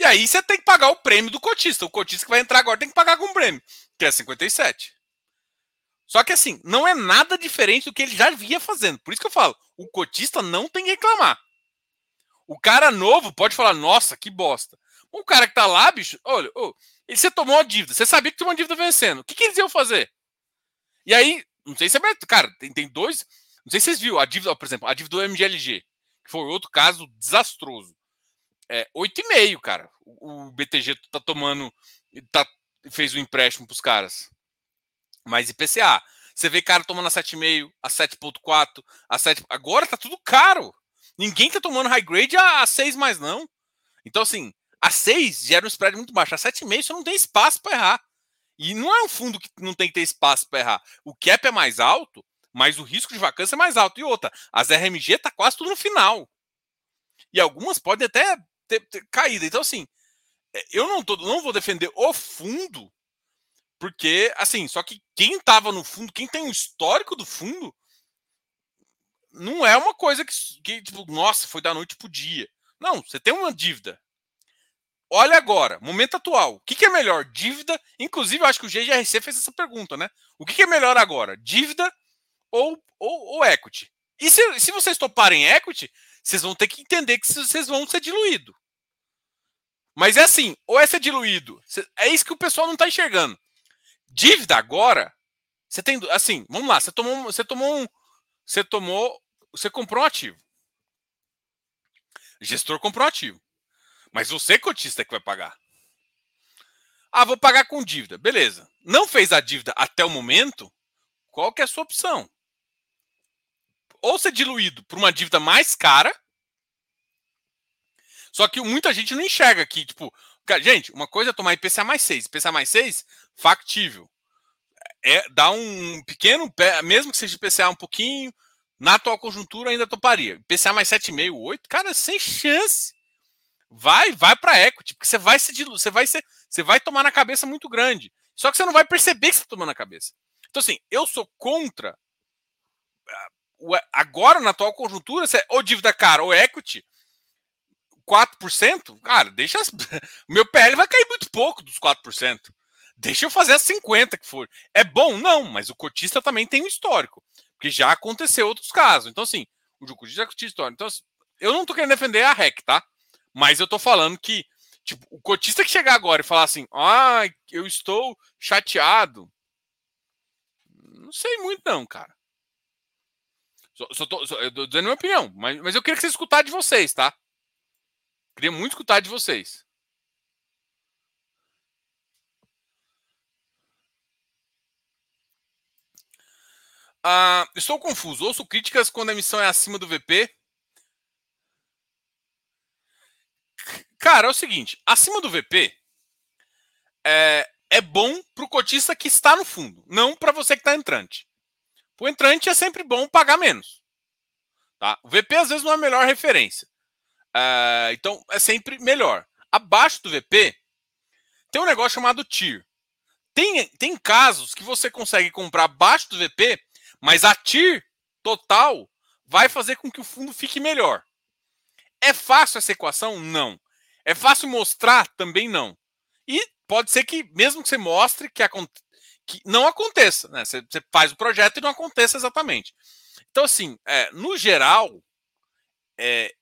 E aí você tem que pagar o prêmio do cotista. O cotista que vai entrar agora tem que pagar com prêmio, que é 57. Só que assim, não é nada diferente do que ele já vinha fazendo. Por isso que eu falo, o cotista não tem que reclamar. O cara novo pode falar, nossa, que bosta. O cara que tá lá, bicho, olha, oh, você tomou uma dívida, você sabia que tem uma dívida vencendo. O que, que eles iam fazer? E aí, não sei se é. Cara, tem, tem dois. Não sei se vocês viram a dívida, por exemplo, a dívida do MGLG, que foi outro caso desastroso. É 8,5, cara. O, o BTG tá tomando. Tá, fez o um empréstimo pros caras mais IPCA. Você vê cara tomando a 7,5, a 7,4, a 7. Agora tá tudo caro. Ninguém tá tomando high grade a 6 mais não. Então, assim, a 6 gera um spread muito baixo. A 7,5 você não tem espaço para errar. E não é um fundo que não tem que ter espaço para errar. O cap é mais alto, mas o risco de vacância é mais alto. E outra, as RMG tá quase tudo no final. E algumas podem até ter, ter caído. Então, assim, é, eu não, tô, não vou defender o fundo porque, assim, só que quem estava no fundo, quem tem o histórico do fundo, não é uma coisa que, que, tipo, nossa, foi da noite pro dia. Não, você tem uma dívida. Olha agora, momento atual. O que, que é melhor? Dívida. Inclusive, eu acho que o GGRC fez essa pergunta, né? O que, que é melhor agora? Dívida ou, ou, ou equity? E se, se vocês toparem equity, vocês vão ter que entender que vocês vão ser diluídos. Mas é assim, ou é ser diluído. É isso que o pessoal não está enxergando. Dívida agora, você tem. Assim, vamos lá, você tomou, você tomou um. Você tomou. Você comprou um ativo. O gestor comprou um ativo. Mas você, cotista, que vai pagar. Ah, vou pagar com dívida. Beleza. Não fez a dívida até o momento? Qual que é a sua opção? Ou ser diluído por uma dívida mais cara. Só que muita gente não enxerga aqui. Tipo, gente, uma coisa é tomar IPCA mais 6. IPCA mais 6, factível. É, dá um pequeno, mesmo que seja IPCA um pouquinho, na atual conjuntura ainda toparia. IPCA mais 7,5, 8, cara, sem chance vai, vai para equity, porque você vai se você vai ser, você vai tomar na cabeça muito grande. Só que você não vai perceber que você está tomando na cabeça. Então assim, eu sou contra ah, agora na atual conjuntura, é ou dívida cara ou equity, 4%, cara, deixa [laughs] meu PL vai cair muito pouco dos 4%. Deixa eu fazer as 50 que for. É bom? Não, mas o cotista também tem um histórico, porque já aconteceu outros casos. Então assim, o cotista já tinha histórico. Então assim, eu não tô querendo defender a REC, tá? Mas eu tô falando que, tipo, o cotista que chegar agora e falar assim, ah, eu estou chateado. Não sei muito, não, cara. Só, só tô, só, eu tô dizendo minha opinião, mas, mas eu queria que você escutar de vocês, tá? Queria muito escutar de vocês. Ah, estou confuso. Ouço críticas quando a emissão é acima do VP Cara, é o seguinte: acima do VP é, é bom para o cotista que está no fundo, não para você que está entrante. Para o entrante é sempre bom pagar menos. Tá? O VP às vezes não é a melhor referência. É, então é sempre melhor. Abaixo do VP tem um negócio chamado TIR. Tem, tem casos que você consegue comprar abaixo do VP, mas a TIR total vai fazer com que o fundo fique melhor. É fácil essa equação? Não. É fácil mostrar? Também não. E pode ser que, mesmo que você mostre, que, que não aconteça. Né? Você, você, faz o projeto e não aconteça exatamente. Então, assim, é, no geral, é,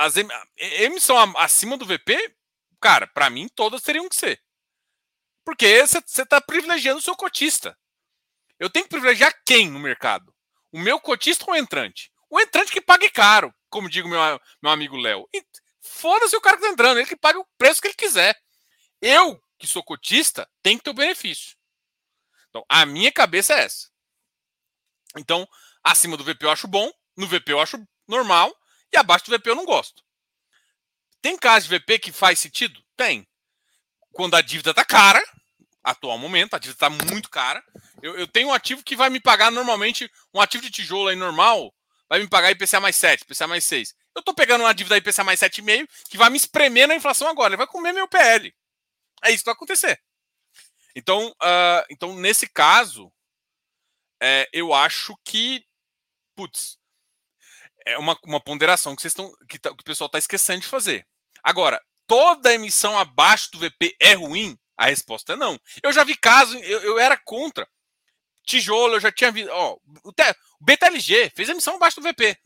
as emissão acima do VP, cara, para mim todas teriam que ser. Porque você está privilegiando o seu cotista. Eu tenho que privilegiar quem no mercado? O meu cotista ou o entrante? O entrante que pague caro, como digo meu, meu amigo Léo. Foda-se o cara que tá entrando, ele que paga o preço que ele quiser. Eu, que sou cotista, tenho que ter o benefício. Então, a minha cabeça é essa. Então, acima do VP eu acho bom, no VP eu acho normal, e abaixo do VP eu não gosto. Tem caso de VP que faz sentido? Tem. Quando a dívida tá cara, atual momento, a dívida tá muito cara. Eu, eu tenho um ativo que vai me pagar normalmente, um ativo de tijolo aí normal, vai me pagar IPCA mais 7, IPCA mais 6. Eu tô pegando uma dívida IPCA mais 7,5 que vai me espremer na inflação agora. Ele vai comer meu PL. É isso que vai acontecer. Então, uh, então nesse caso, é, eu acho que, putz, é uma, uma ponderação que, vocês estão, que, tá, que o pessoal está esquecendo de fazer. Agora, toda emissão abaixo do VP é ruim? A resposta é não. Eu já vi casos, eu, eu era contra. Tijolo, eu já tinha visto. Ó, o, BTLG fez emissão abaixo do VP.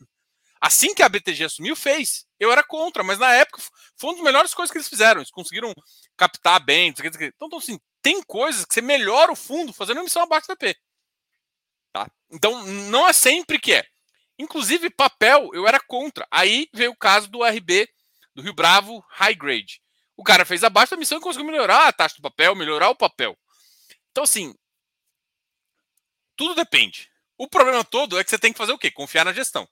Assim que a BTG assumiu, fez. Eu era contra, mas na época foi uma das melhores coisas que eles fizeram. Eles conseguiram captar bem. Então, então assim, tem coisas que você melhora o fundo fazendo emissão abaixo do VP. Tá? Então, não é sempre que é. Inclusive, papel, eu era contra. Aí veio o caso do RB, do Rio Bravo High Grade. O cara fez abaixo da emissão e conseguiu melhorar a taxa do papel, melhorar o papel. Então, assim, tudo depende. O problema todo é que você tem que fazer o quê? Confiar na gestão.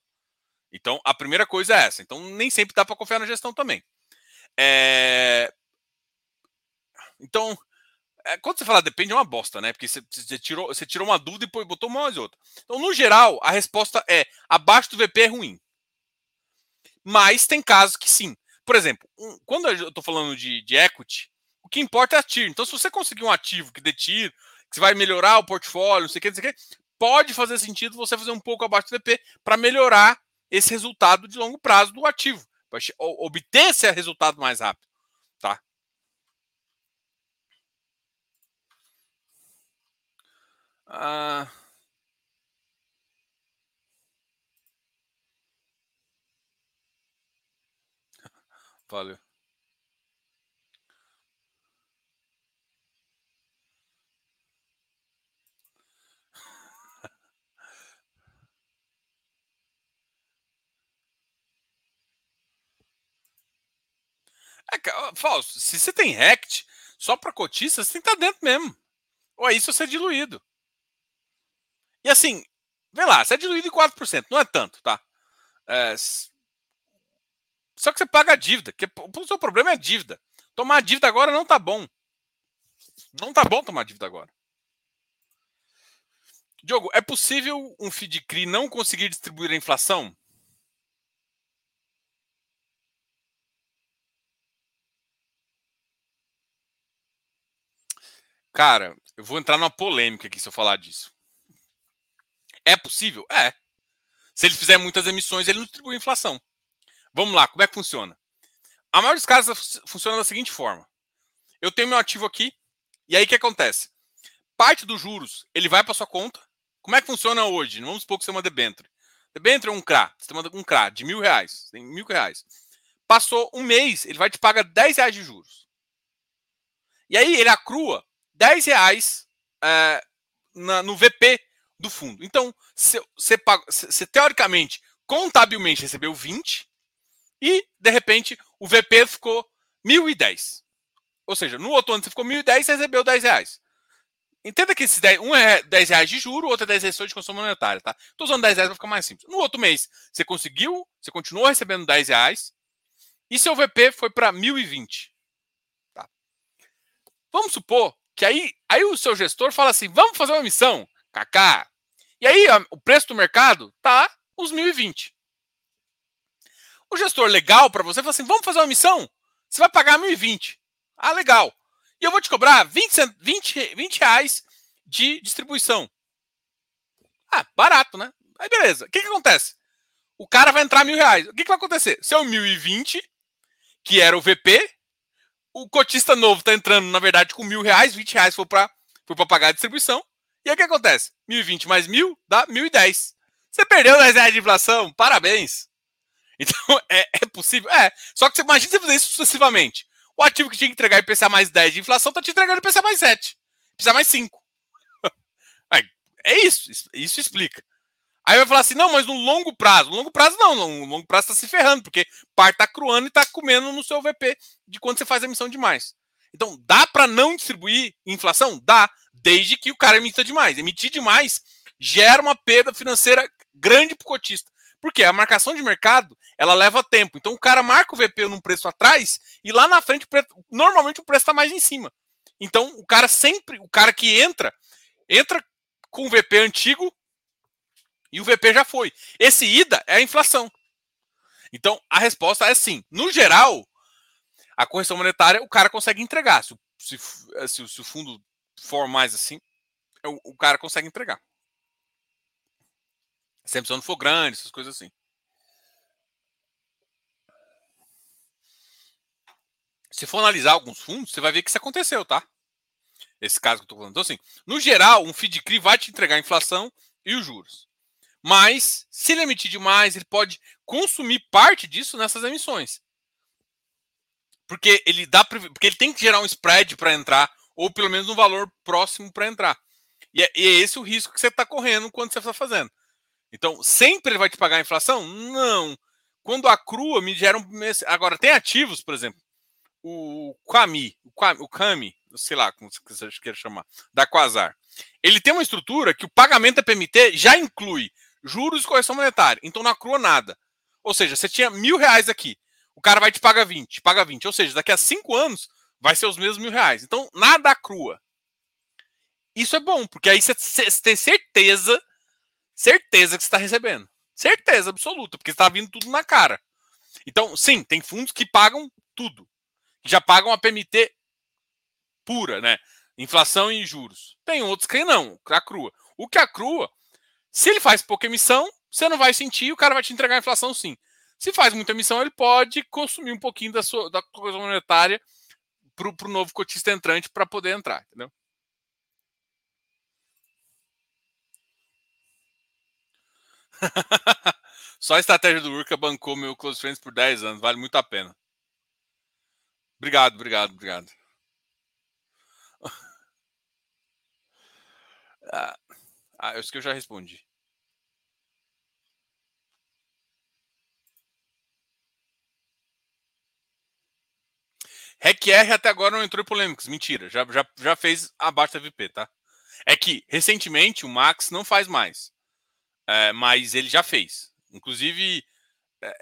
Então, a primeira coisa é essa. Então, nem sempre dá para confiar na gestão também. É... Então, quando você fala depende, é uma bosta, né? Porque você, você, tirou, você tirou uma dúvida e botou uma e outra. Então, no geral, a resposta é abaixo do VP é ruim. Mas tem casos que sim. Por exemplo, um, quando eu estou falando de, de equity, o que importa é a TIR. Então, se você conseguir um ativo que dê TIR, que vai melhorar o portfólio, não sei o que, não sei o que, pode fazer sentido você fazer um pouco abaixo do DP para melhorar esse resultado de longo prazo do ativo, para obter esse resultado mais rápido, tá? Ah... [laughs] Valeu. [laughs] É, falso. Se você tem RECT só para cotista, você tem que estar tá dentro mesmo. Ou é isso você é diluído. E assim, vê lá, você é diluído em 4%, não é tanto, tá? É, só que você paga a dívida, que o seu problema é a dívida. Tomar a dívida agora não tá bom. Não tá bom tomar dívida agora. Diogo, é possível um FDICRI não conseguir distribuir a inflação? Cara, eu vou entrar numa polêmica aqui se eu falar disso. É possível? É. Se ele fizer muitas emissões, ele não distribui inflação. Vamos lá, como é que funciona? A maioria dos casos funciona da seguinte forma: eu tenho meu ativo aqui, e aí o que acontece? Parte dos juros ele vai para sua conta. Como é que funciona hoje? Vamos supor que você é uma debenture. Debenture é um CRA, você manda um CRA de mil reais, tem mil reais. Passou um mês, ele vai te pagar 10 reais de juros. E aí ele acrua 10 reais é, na, no VP do fundo. Então, você, teoricamente, contabilmente recebeu 20 e, de repente, o VP ficou 1.010. Ou seja, no outro ano você ficou 1.010 e recebeu 10 reais. Entenda que esse 10, um é 10 reais de juro, outro é 10 reais de consumo monetário, tá? Estou usando 10 reais para ficar mais simples. No outro mês, você conseguiu, você continuou recebendo 10 reais e seu VP foi para 1.020. Tá? Vamos supor que aí, aí o seu gestor fala assim: vamos fazer uma missão, kaká. E aí a, o preço do mercado tá uns 1020. O gestor legal para você fala assim: vamos fazer uma missão? Você vai pagar 1020. Ah, legal. E eu vou te cobrar 20, 20, 20 reais de distribuição. Ah, barato, né? Aí beleza. O que, que acontece? O cara vai entrar mil reais. O que, que vai acontecer? Seu 1020, que era o VP, o cotista novo está entrando, na verdade, com mil reais, 20 reais foi para pagar a distribuição. E aí o que acontece? 1.020 mais mil dá 1.010. Você perdeu 10 reais de inflação, parabéns. [laughs] Então, é, é possível? É. Só que você imagina você fazer isso sucessivamente. O ativo que tinha que entregar IPCA mais 10 de inflação está te entregando IPCA mais 7. IPCA mais 5. [laughs] É isso. Isso explica. Aí vai falar assim, não, mas no longo prazo. No longo prazo não, no longo prazo está se ferrando, porque parte está cruando e está comendo no seu VP de quando você faz emissão demais. Então, dá para não distribuir inflação? Dá, desde que o cara emita demais. Emitir demais gera uma perda financeira grande para o cotista. Porque a marcação de mercado, ela leva tempo. Então, o cara marca o VP num preço atrás e lá na frente, normalmente o preço está mais em cima. Então, o cara sempre, o cara que entra, entra com o VP antigo e o VP já foi. Esse IDA é a inflação. Então, a resposta é sim. No geral, a correção monetária o cara consegue entregar. Se, se, se, se o fundo for mais assim, o, o cara consegue entregar. Se não for grande, essas coisas assim. Se for analisar alguns fundos, você vai ver que isso aconteceu, tá? Esse caso que eu tô falando. Então, assim, no geral, um FDICRI vai te entregar a inflação e os juros. Mas, se ele emitir demais, ele pode consumir parte disso nessas emissões. Porque ele dá porque ele tem que gerar um spread para entrar, ou pelo menos um valor próximo para entrar. E é, e é, esse o risco que você está correndo quando você está fazendo. Então, sempre ele vai te pagar a inflação? Não. Quando a crua me gera um. Agora, tem ativos, por exemplo, o CAMI, o CAMI, sei lá como você queira chamar, da Quasar. Ele tem uma estrutura que o pagamento da PMT já inclui juros e correção monetária. Então não acrua nada. Ou seja, você tinha mil reais aqui. O cara vai te pagar 20, paga 20. Ou seja, daqui a cinco anos vai ser os mesmos mil reais. Então, nada acrua. Isso é bom, porque aí você, tem certeza, certeza que você está recebendo. Certeza absoluta, porque está vindo tudo na cara. Então, sim, tem fundos que pagam tudo. Que já pagam a PMT pura, né? Inflação e juros. Tem outros que não, acrua. O que acrua Se ele faz pouca emissão, você não vai sentir, o cara vai te entregar a inflação sim. Se faz muita emissão, ele pode consumir um pouquinho da sua da coisa monetária para o novo cotista entrante para poder entrar, entendeu? [laughs] Só a estratégia do Urca bancou meu Close Friends por 10 anos. Vale muito a pena. Obrigado, obrigado, obrigado. [laughs] Ah, ah, que eu já respondi. REC-R até agora não entrou em polêmicas. Mentira, já, já, já fez abaixo da VP, tá? É que, recentemente, o Max não faz mais. É, mas ele já fez. Inclusive, é,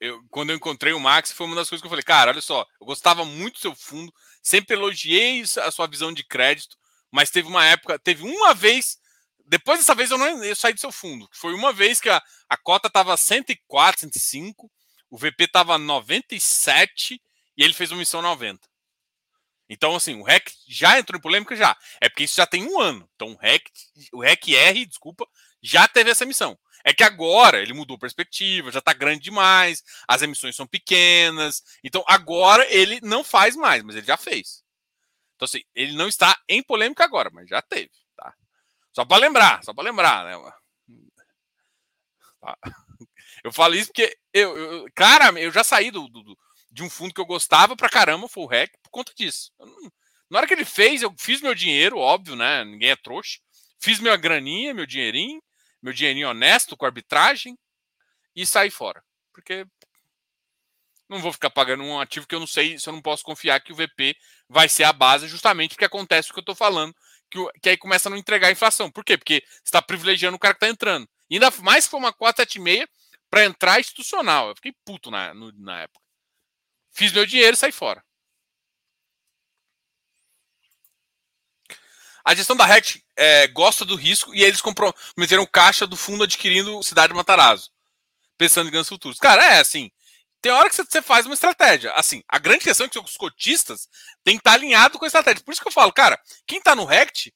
eu, quando eu encontrei o Max, foi uma das coisas que eu falei, cara, olha só, eu gostava muito do seu fundo, sempre elogiei a sua visão de crédito, mas teve uma época, teve uma vez, depois dessa vez eu não eu saí do seu fundo. Foi uma vez que a, a cota estava 104, 105, o VP estava 97 e ele fez uma missão 90. Então, assim, o REC já entrou em polêmica já. É porque isso já tem um ano. Então, o REC, o REC R, desculpa, já teve essa missão. É que agora ele mudou perspectiva, já está grande demais, as emissões são pequenas. Então, agora ele não faz mais, mas ele já fez. Então, assim, ele não está em polêmica agora, mas já teve. Tá? Só para lembrar, só para lembrar, né? Tá. Eu falo isso porque eu, eu, cara, eu já saí do, do, de um fundo que eu gostava pra caramba, foi o REC, por conta disso. Na hora que ele fez, eu fiz meu dinheiro, óbvio, né? Ninguém é trouxa. Fiz minha graninha, meu dinheirinho, meu dinheirinho honesto com arbitragem e saí fora. Porque não vou ficar pagando um ativo que eu não sei se eu não posso confiar que o VP vai ser a base, justamente porque acontece o que eu estou falando, que, que, aí começa a não entregar a inflação. Por quê? Porque você está privilegiando o cara que está entrando. Ainda mais que foi uma 476 para entrar institucional. Eu fiquei puto na, no, na época. Fiz meu dinheiro saí fora. A gestão da REC é, gosta do risco e eles comprometeram caixa do fundo adquirindo Cidade Matarazzo, pensando em ganhos futuros. Cara, é assim. Tem hora que você faz uma estratégia. Assim, a grande questão é que os cotistas têm que estar alinhado com a estratégia. Por isso que eu falo, cara, quem está no RECT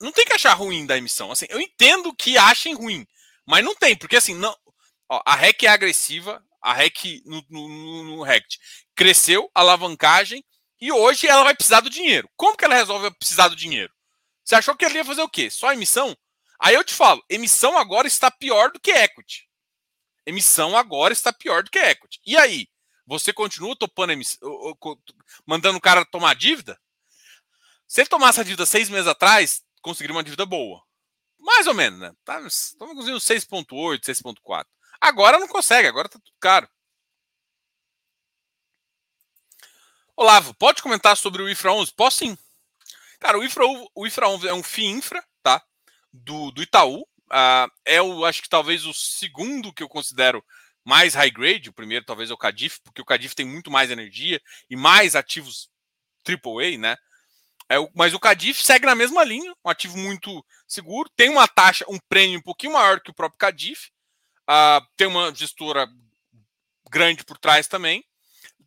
não tem que achar ruim da emissão. Assim, eu entendo que achem ruim, mas não tem, porque assim, não, ó, a REC é agressiva, a REC no, no, no RECT cresceu, alavancagem, e hoje ela vai precisar do dinheiro. Como que ela resolve precisar do dinheiro? Você achou que ela ia fazer o quê? Só emissão? Aí eu te falo, emissão agora está pior do que equity. Emissão agora está pior do que equity. E aí? Você continua topando emissão, mandando o cara tomar dívida? Se ele tomasse a dívida seis meses atrás, conseguiria uma dívida boa. Mais ou menos, né? Tá, estamos conseguindo 6,8, 6,4. Agora não consegue, agora tá tudo caro. Olavo, pode comentar sobre o IFRA 11? Posso sim. Cara, o IFRA, o IFRA 11 é um FII infra, tá? Do, do Itaú. Uh, é o, acho que talvez o segundo que eu considero mais high grade. O primeiro talvez é o Cadif, porque o Cadif tem muito mais energia e mais ativos AAA, né? É mas o Cadif segue na mesma linha, um ativo muito seguro, tem uma taxa, um prêmio um pouquinho maior que o próprio Cadif, uh, tem uma gestora grande por trás também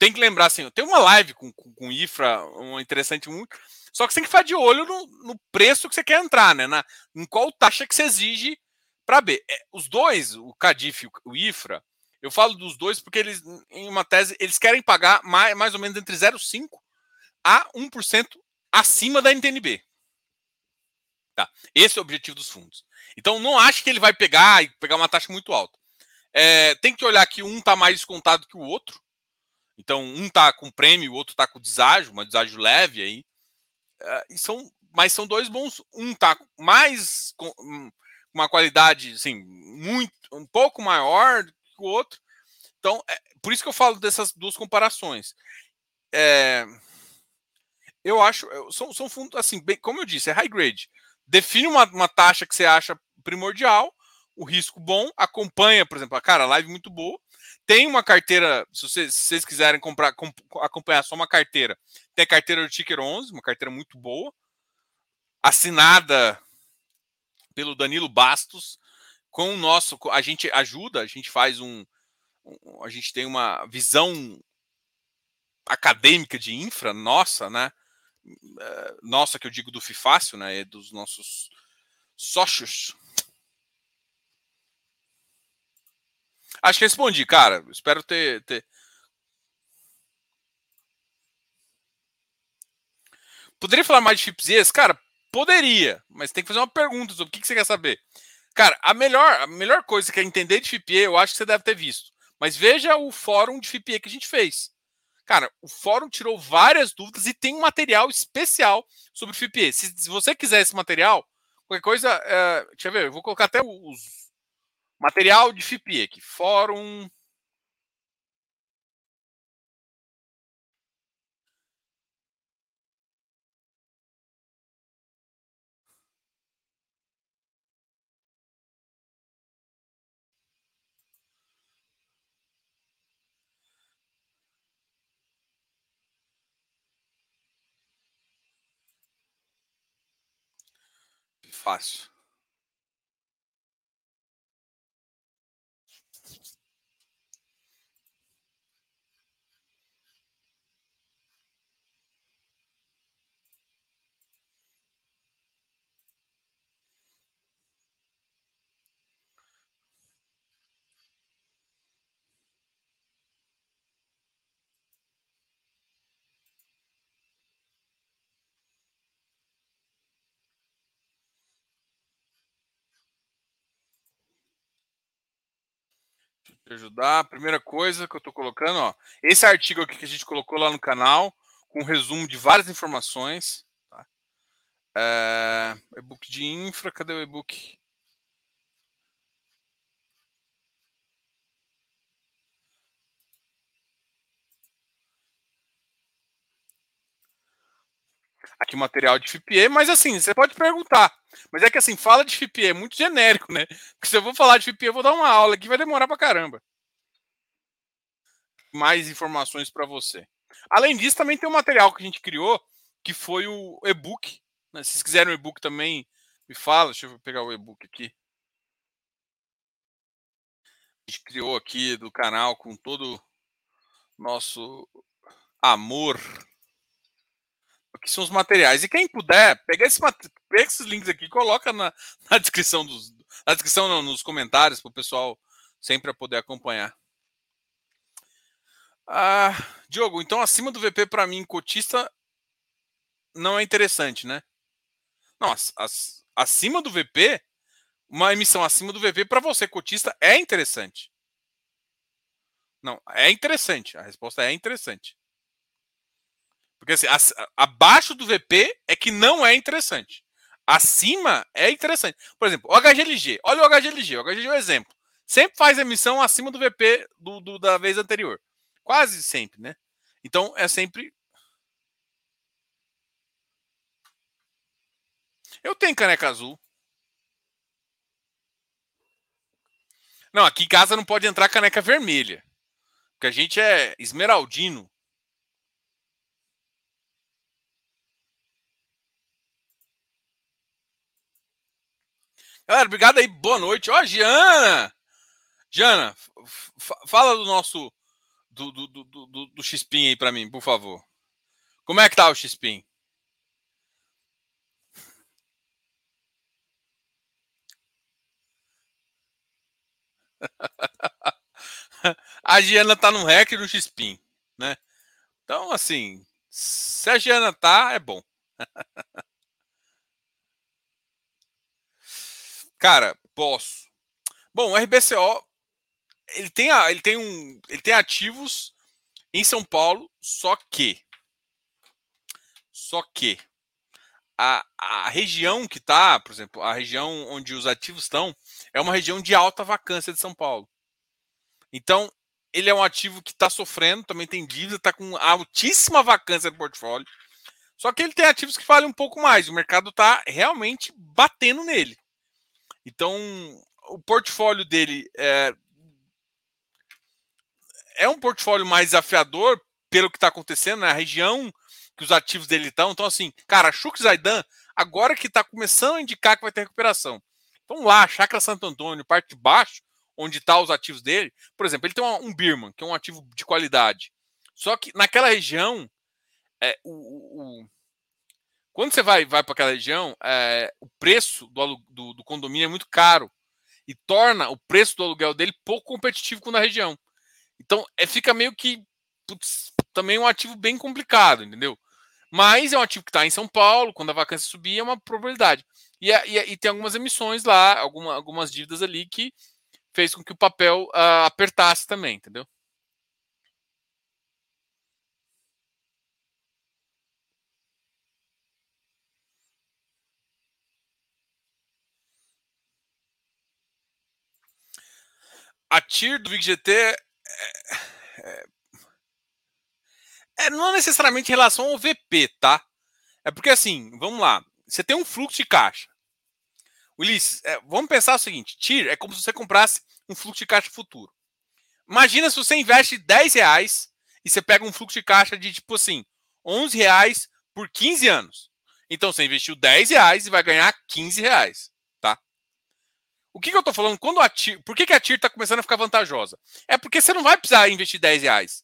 tem que lembrar assim, tem uma live com, com, com IFRA, uma interessante muito. Só que você tem que ficar de olho no, no preço que você quer entrar, né? Na, em qual taxa que você exige para B. É, os dois, o Cadif e o IFRA, eu falo dos dois porque eles, em uma tese, eles querem pagar mais, mais ou menos entre 0,5% a 1% acima da NTNB. Tá. Esse é o objetivo dos fundos. Então não acho que ele vai pegar e pegar uma taxa muito alta. É, tem que olhar que um está mais descontado que o outro. Então, um tá com prêmio, o outro tá com deságio, uma deságio leve aí. Uh, e são, mas são dois bons. Um tá mais com hum, uma qualidade, assim, muito, um pouco maior que o outro. Então, é, por isso que eu falo dessas duas comparações. É, eu acho, são, são fundos, assim, bem, como eu disse, é high grade. Define uma, uma taxa que você acha primordial, o risco bom, acompanha, por exemplo, a cara, live muito boa, tem uma carteira, se vocês, se vocês quiserem comprar, acompanhar só uma carteira, tem a carteira do Ticker 11, uma carteira muito boa, assinada pelo Danilo Bastos, com o nosso, a gente ajuda, a gente faz um, a gente tem uma visão acadêmica de infra nossa, né? nossa, que eu digo do Fifácio, né, dos nossos sócios. Acho que respondi, cara. Espero ter, ter... Poderia falar mais de chipsias? Cara, poderia, mas tem que fazer uma pergunta sobre o que você quer saber. Cara, a melhor, a melhor coisa que é entender de FIPE, eu acho que você deve ter visto. Mas veja o fórum de FIPE que a gente fez. Cara, o fórum tirou várias dúvidas e tem um material especial sobre FIPE. Se, se você quiser esse material, qualquer coisa. É, deixa eu ver, eu vou colocar até os. Material de FIPE aqui. Fórum. Fácil. Ajudar. Primeira coisa que eu estou colocando, ó, esse artigo aqui que a gente colocou lá no canal, com um resumo de várias informações. Tá? É, e-book de infra, cadê o e-book? Aqui material de FIPE, mas assim, você pode perguntar. Mas é que assim, fala de FIPE é muito genérico, né? Porque se eu vou falar de FIPE, eu vou dar uma aula aqui, vai demorar pra caramba. Mais informações para você. Além disso, também tem um material que a gente criou, que foi o e-book. Né? Se vocês quiserem o e-book também, me fala. Deixa eu pegar o e-book aqui. A gente criou aqui do canal com todo nosso amor que são os materiais. E quem puder, pega, esse, pega esses links aqui coloca na, [laughs] na descrição dos. Na descrição, não, nos comentários, para o pessoal sempre poder acompanhar. Ah, Diogo, então acima do VP para mim, cotista não é interessante, né? Não, as, acima do VP, uma emissão acima do VP para você, cotista, é interessante. Não, é interessante. A resposta é interessante. Porque assim, a, abaixo do VP é que não é interessante. Acima é interessante. Por exemplo, o HGLG. Olha o HGLG. O HGLG é um exemplo. Sempre faz emissão acima do VP do, do, da vez anterior. Quase sempre, né? Então é sempre. Eu tenho caneca azul. Não, aqui em casa não pode entrar caneca vermelha. Porque a gente é esmeraldino. Galera, obrigado aí. Boa noite. Ó, Giana! Giana, fala do nosso. Do, do, do, do, do aí para mim, por favor. Como é que tá o Xpin? [laughs] a Giana tá no REC no Xpin, né? Então, assim, se a Giana tá, é bom. [laughs] Cara, posso. Bom, o RBCO ele tem, ele tem um, ele tem ativos em São Paulo, só que só que a, a região que está, por exemplo, a região onde os ativos estão, é uma região de alta vacância de São Paulo. Então, ele é um ativo que está sofrendo, também tem dívida, está com altíssima vacância no portfólio. Só que ele tem ativos que valem um pouco mais. O mercado está realmente batendo nele. Então, o portfólio dele é, é um portfólio mais desafiador pelo que está acontecendo na né? região que os ativos dele estão. Então, assim, cara, Chux Zaidan, agora que está começando a indicar que vai ter recuperação. Então, lá, Chácara Santo Antônio, parte de baixo, onde estão tá os ativos dele, por exemplo, ele tem um Birman, que é um ativo de qualidade. Só que naquela região, é, o, o, quando você vai, vai para aquela região, é, o preço do, do, do, condomínio é muito caro. e torna o preço do aluguel dele pouco competitivo com o da região. Então, é, fica meio que putz, também um ativo bem complicado, entendeu? Mas é um ativo que está em São Paulo, quando a vacância subir, é uma probabilidade. E, e, e tem algumas emissões lá, alguma, algumas dívidas ali que fez com que o papel uh, apertasse também, entendeu? A TIR do VIGGT é, é, é, não é necessariamente em relação ao VP, tá? É porque assim, vamos lá. Você tem um fluxo de caixa. Ulisses, é, vamos pensar o seguinte: TIR é como se você comprasse um fluxo de caixa futuro. Imagina se você investe 10 reais e você pega um fluxo de caixa de tipo assim, 11 reais por 15 anos. Então você investiu 10 reais e vai ganhar 15 reais. O que, que eu estou falando? Quando a TIR, por que, que a TIR está começando a ficar vantajosa? É porque você não vai precisar investir 10 reais.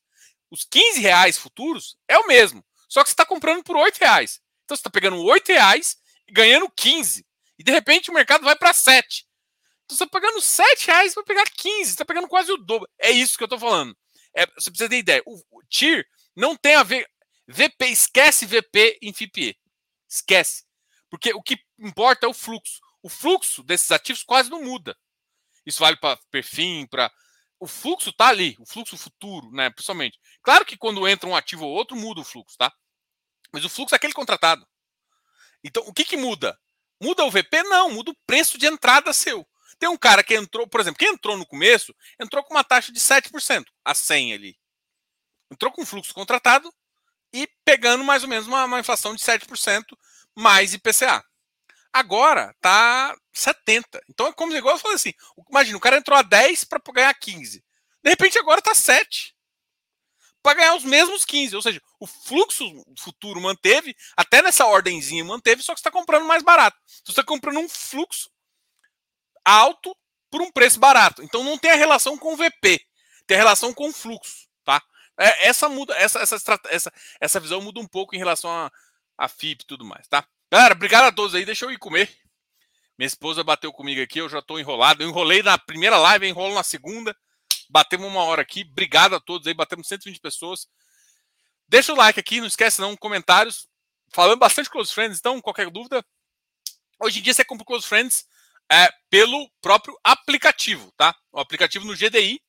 Os 15 reais futuros é o mesmo. Só que você está comprando por 8 reais. Então você está pegando 8 reais e ganhando 15. E de repente o mercado vai para 7. Então você está pagando 7 reais para pegar 15. Você está pegando quase o dobro. É isso que eu estou falando. É, você precisa ter ideia. O, o TIR não tem a ver. VP, esquece VP em FIPE. Esquece. Porque o que importa é o fluxo. O fluxo desses ativos quase não muda. Isso vale para perfil, para. O fluxo está ali, o fluxo futuro, né? Principalmente. Claro que quando entra um ativo ou outro, muda o fluxo, tá? Mas o fluxo é aquele contratado. Então, o que, que muda? Muda o VP? Não, muda o preço de entrada seu. Tem um cara que entrou, por exemplo, quem entrou no começo, entrou com uma taxa de 7%, a 100 ali. Entrou com fluxo contratado e pegando mais ou menos uma, uma inflação de 7% mais IPCA. Agora tá 70. Então é como igual eu assim, imagina, o cara entrou a 10 para ganhar 15. De repente agora tá 7 para ganhar os mesmos 15. Ou seja, o fluxo futuro manteve, até nessa ordemzinha manteve, só que você está comprando mais barato. Você está comprando um fluxo alto por um preço barato. Então não tem a relação com o VP, tem a relação com o fluxo. Tá? É, essa muda, essa, essa, essa, essa visão muda um pouco em relação a, a FIP e tudo mais. Tá? Galera, obrigado a todos aí. Deixa eu ir comer. Minha esposa bateu comigo aqui, eu já estou enrolado. Eu enrolei na primeira live, enrolo na segunda. Batemos uma hora aqui. Obrigado a todos aí. Batemos 120 pessoas. Deixa o like aqui, não esquece não, comentários. Falando bastante Close Friends, então, qualquer dúvida. Hoje em dia você compra Close Friends é, pelo próprio aplicativo, tá? O aplicativo no GDI.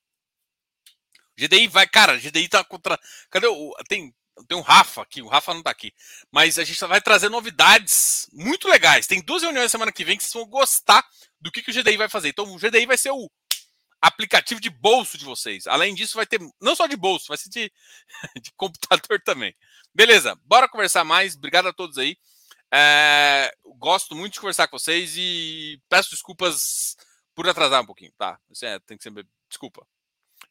GDI vai, cara, GDI tá contra. Cadê o. Tem, tem um Rafa aqui, o Rafa não tá aqui. Mas a gente vai trazer novidades muito legais. Tem duas reuniões semana que vem que vocês vão gostar do que, que o GDI vai fazer. Então, o GDI vai ser o aplicativo de bolso de vocês. Além disso, vai ter não só de bolso, vai ser de, [laughs] de computador também. Beleza, bora conversar mais. Obrigado a todos aí. É, gosto muito de conversar com vocês e peço desculpas por atrasar um pouquinho, tá? É, tem que ser desculpa.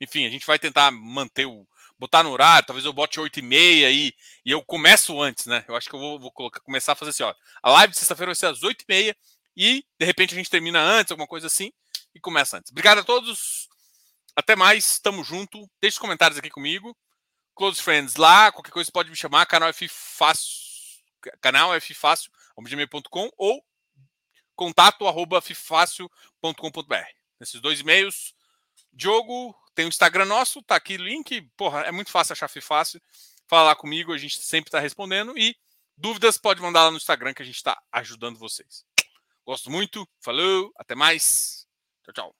Enfim, a gente vai tentar manter o. botar no horário, talvez eu bote 8 e meia e, e eu começo antes, né? Eu acho que eu vou, vou colocar, começar a fazer assim, ó. A live de sexta-feira vai ser às 8 e meia e de repente a gente termina antes, alguma coisa assim e começa antes. Obrigado a todos. Até mais. Tamo junto. Deixe os comentários aqui comigo. Close Friends lá. Qualquer coisa pode me chamar. Canal F Fácil. Canal F Fácil. ou contato arroba ffácil.com.br. Esses dois e-mails. Diogo, tem o Instagram nosso, tá aqui o link. Porra, é muito fácil achar Fácil. Fala lá comigo, a gente sempre está respondendo. E dúvidas pode mandar lá no Instagram que a gente está ajudando vocês. Gosto muito. Falou, até mais. Tchau, tchau.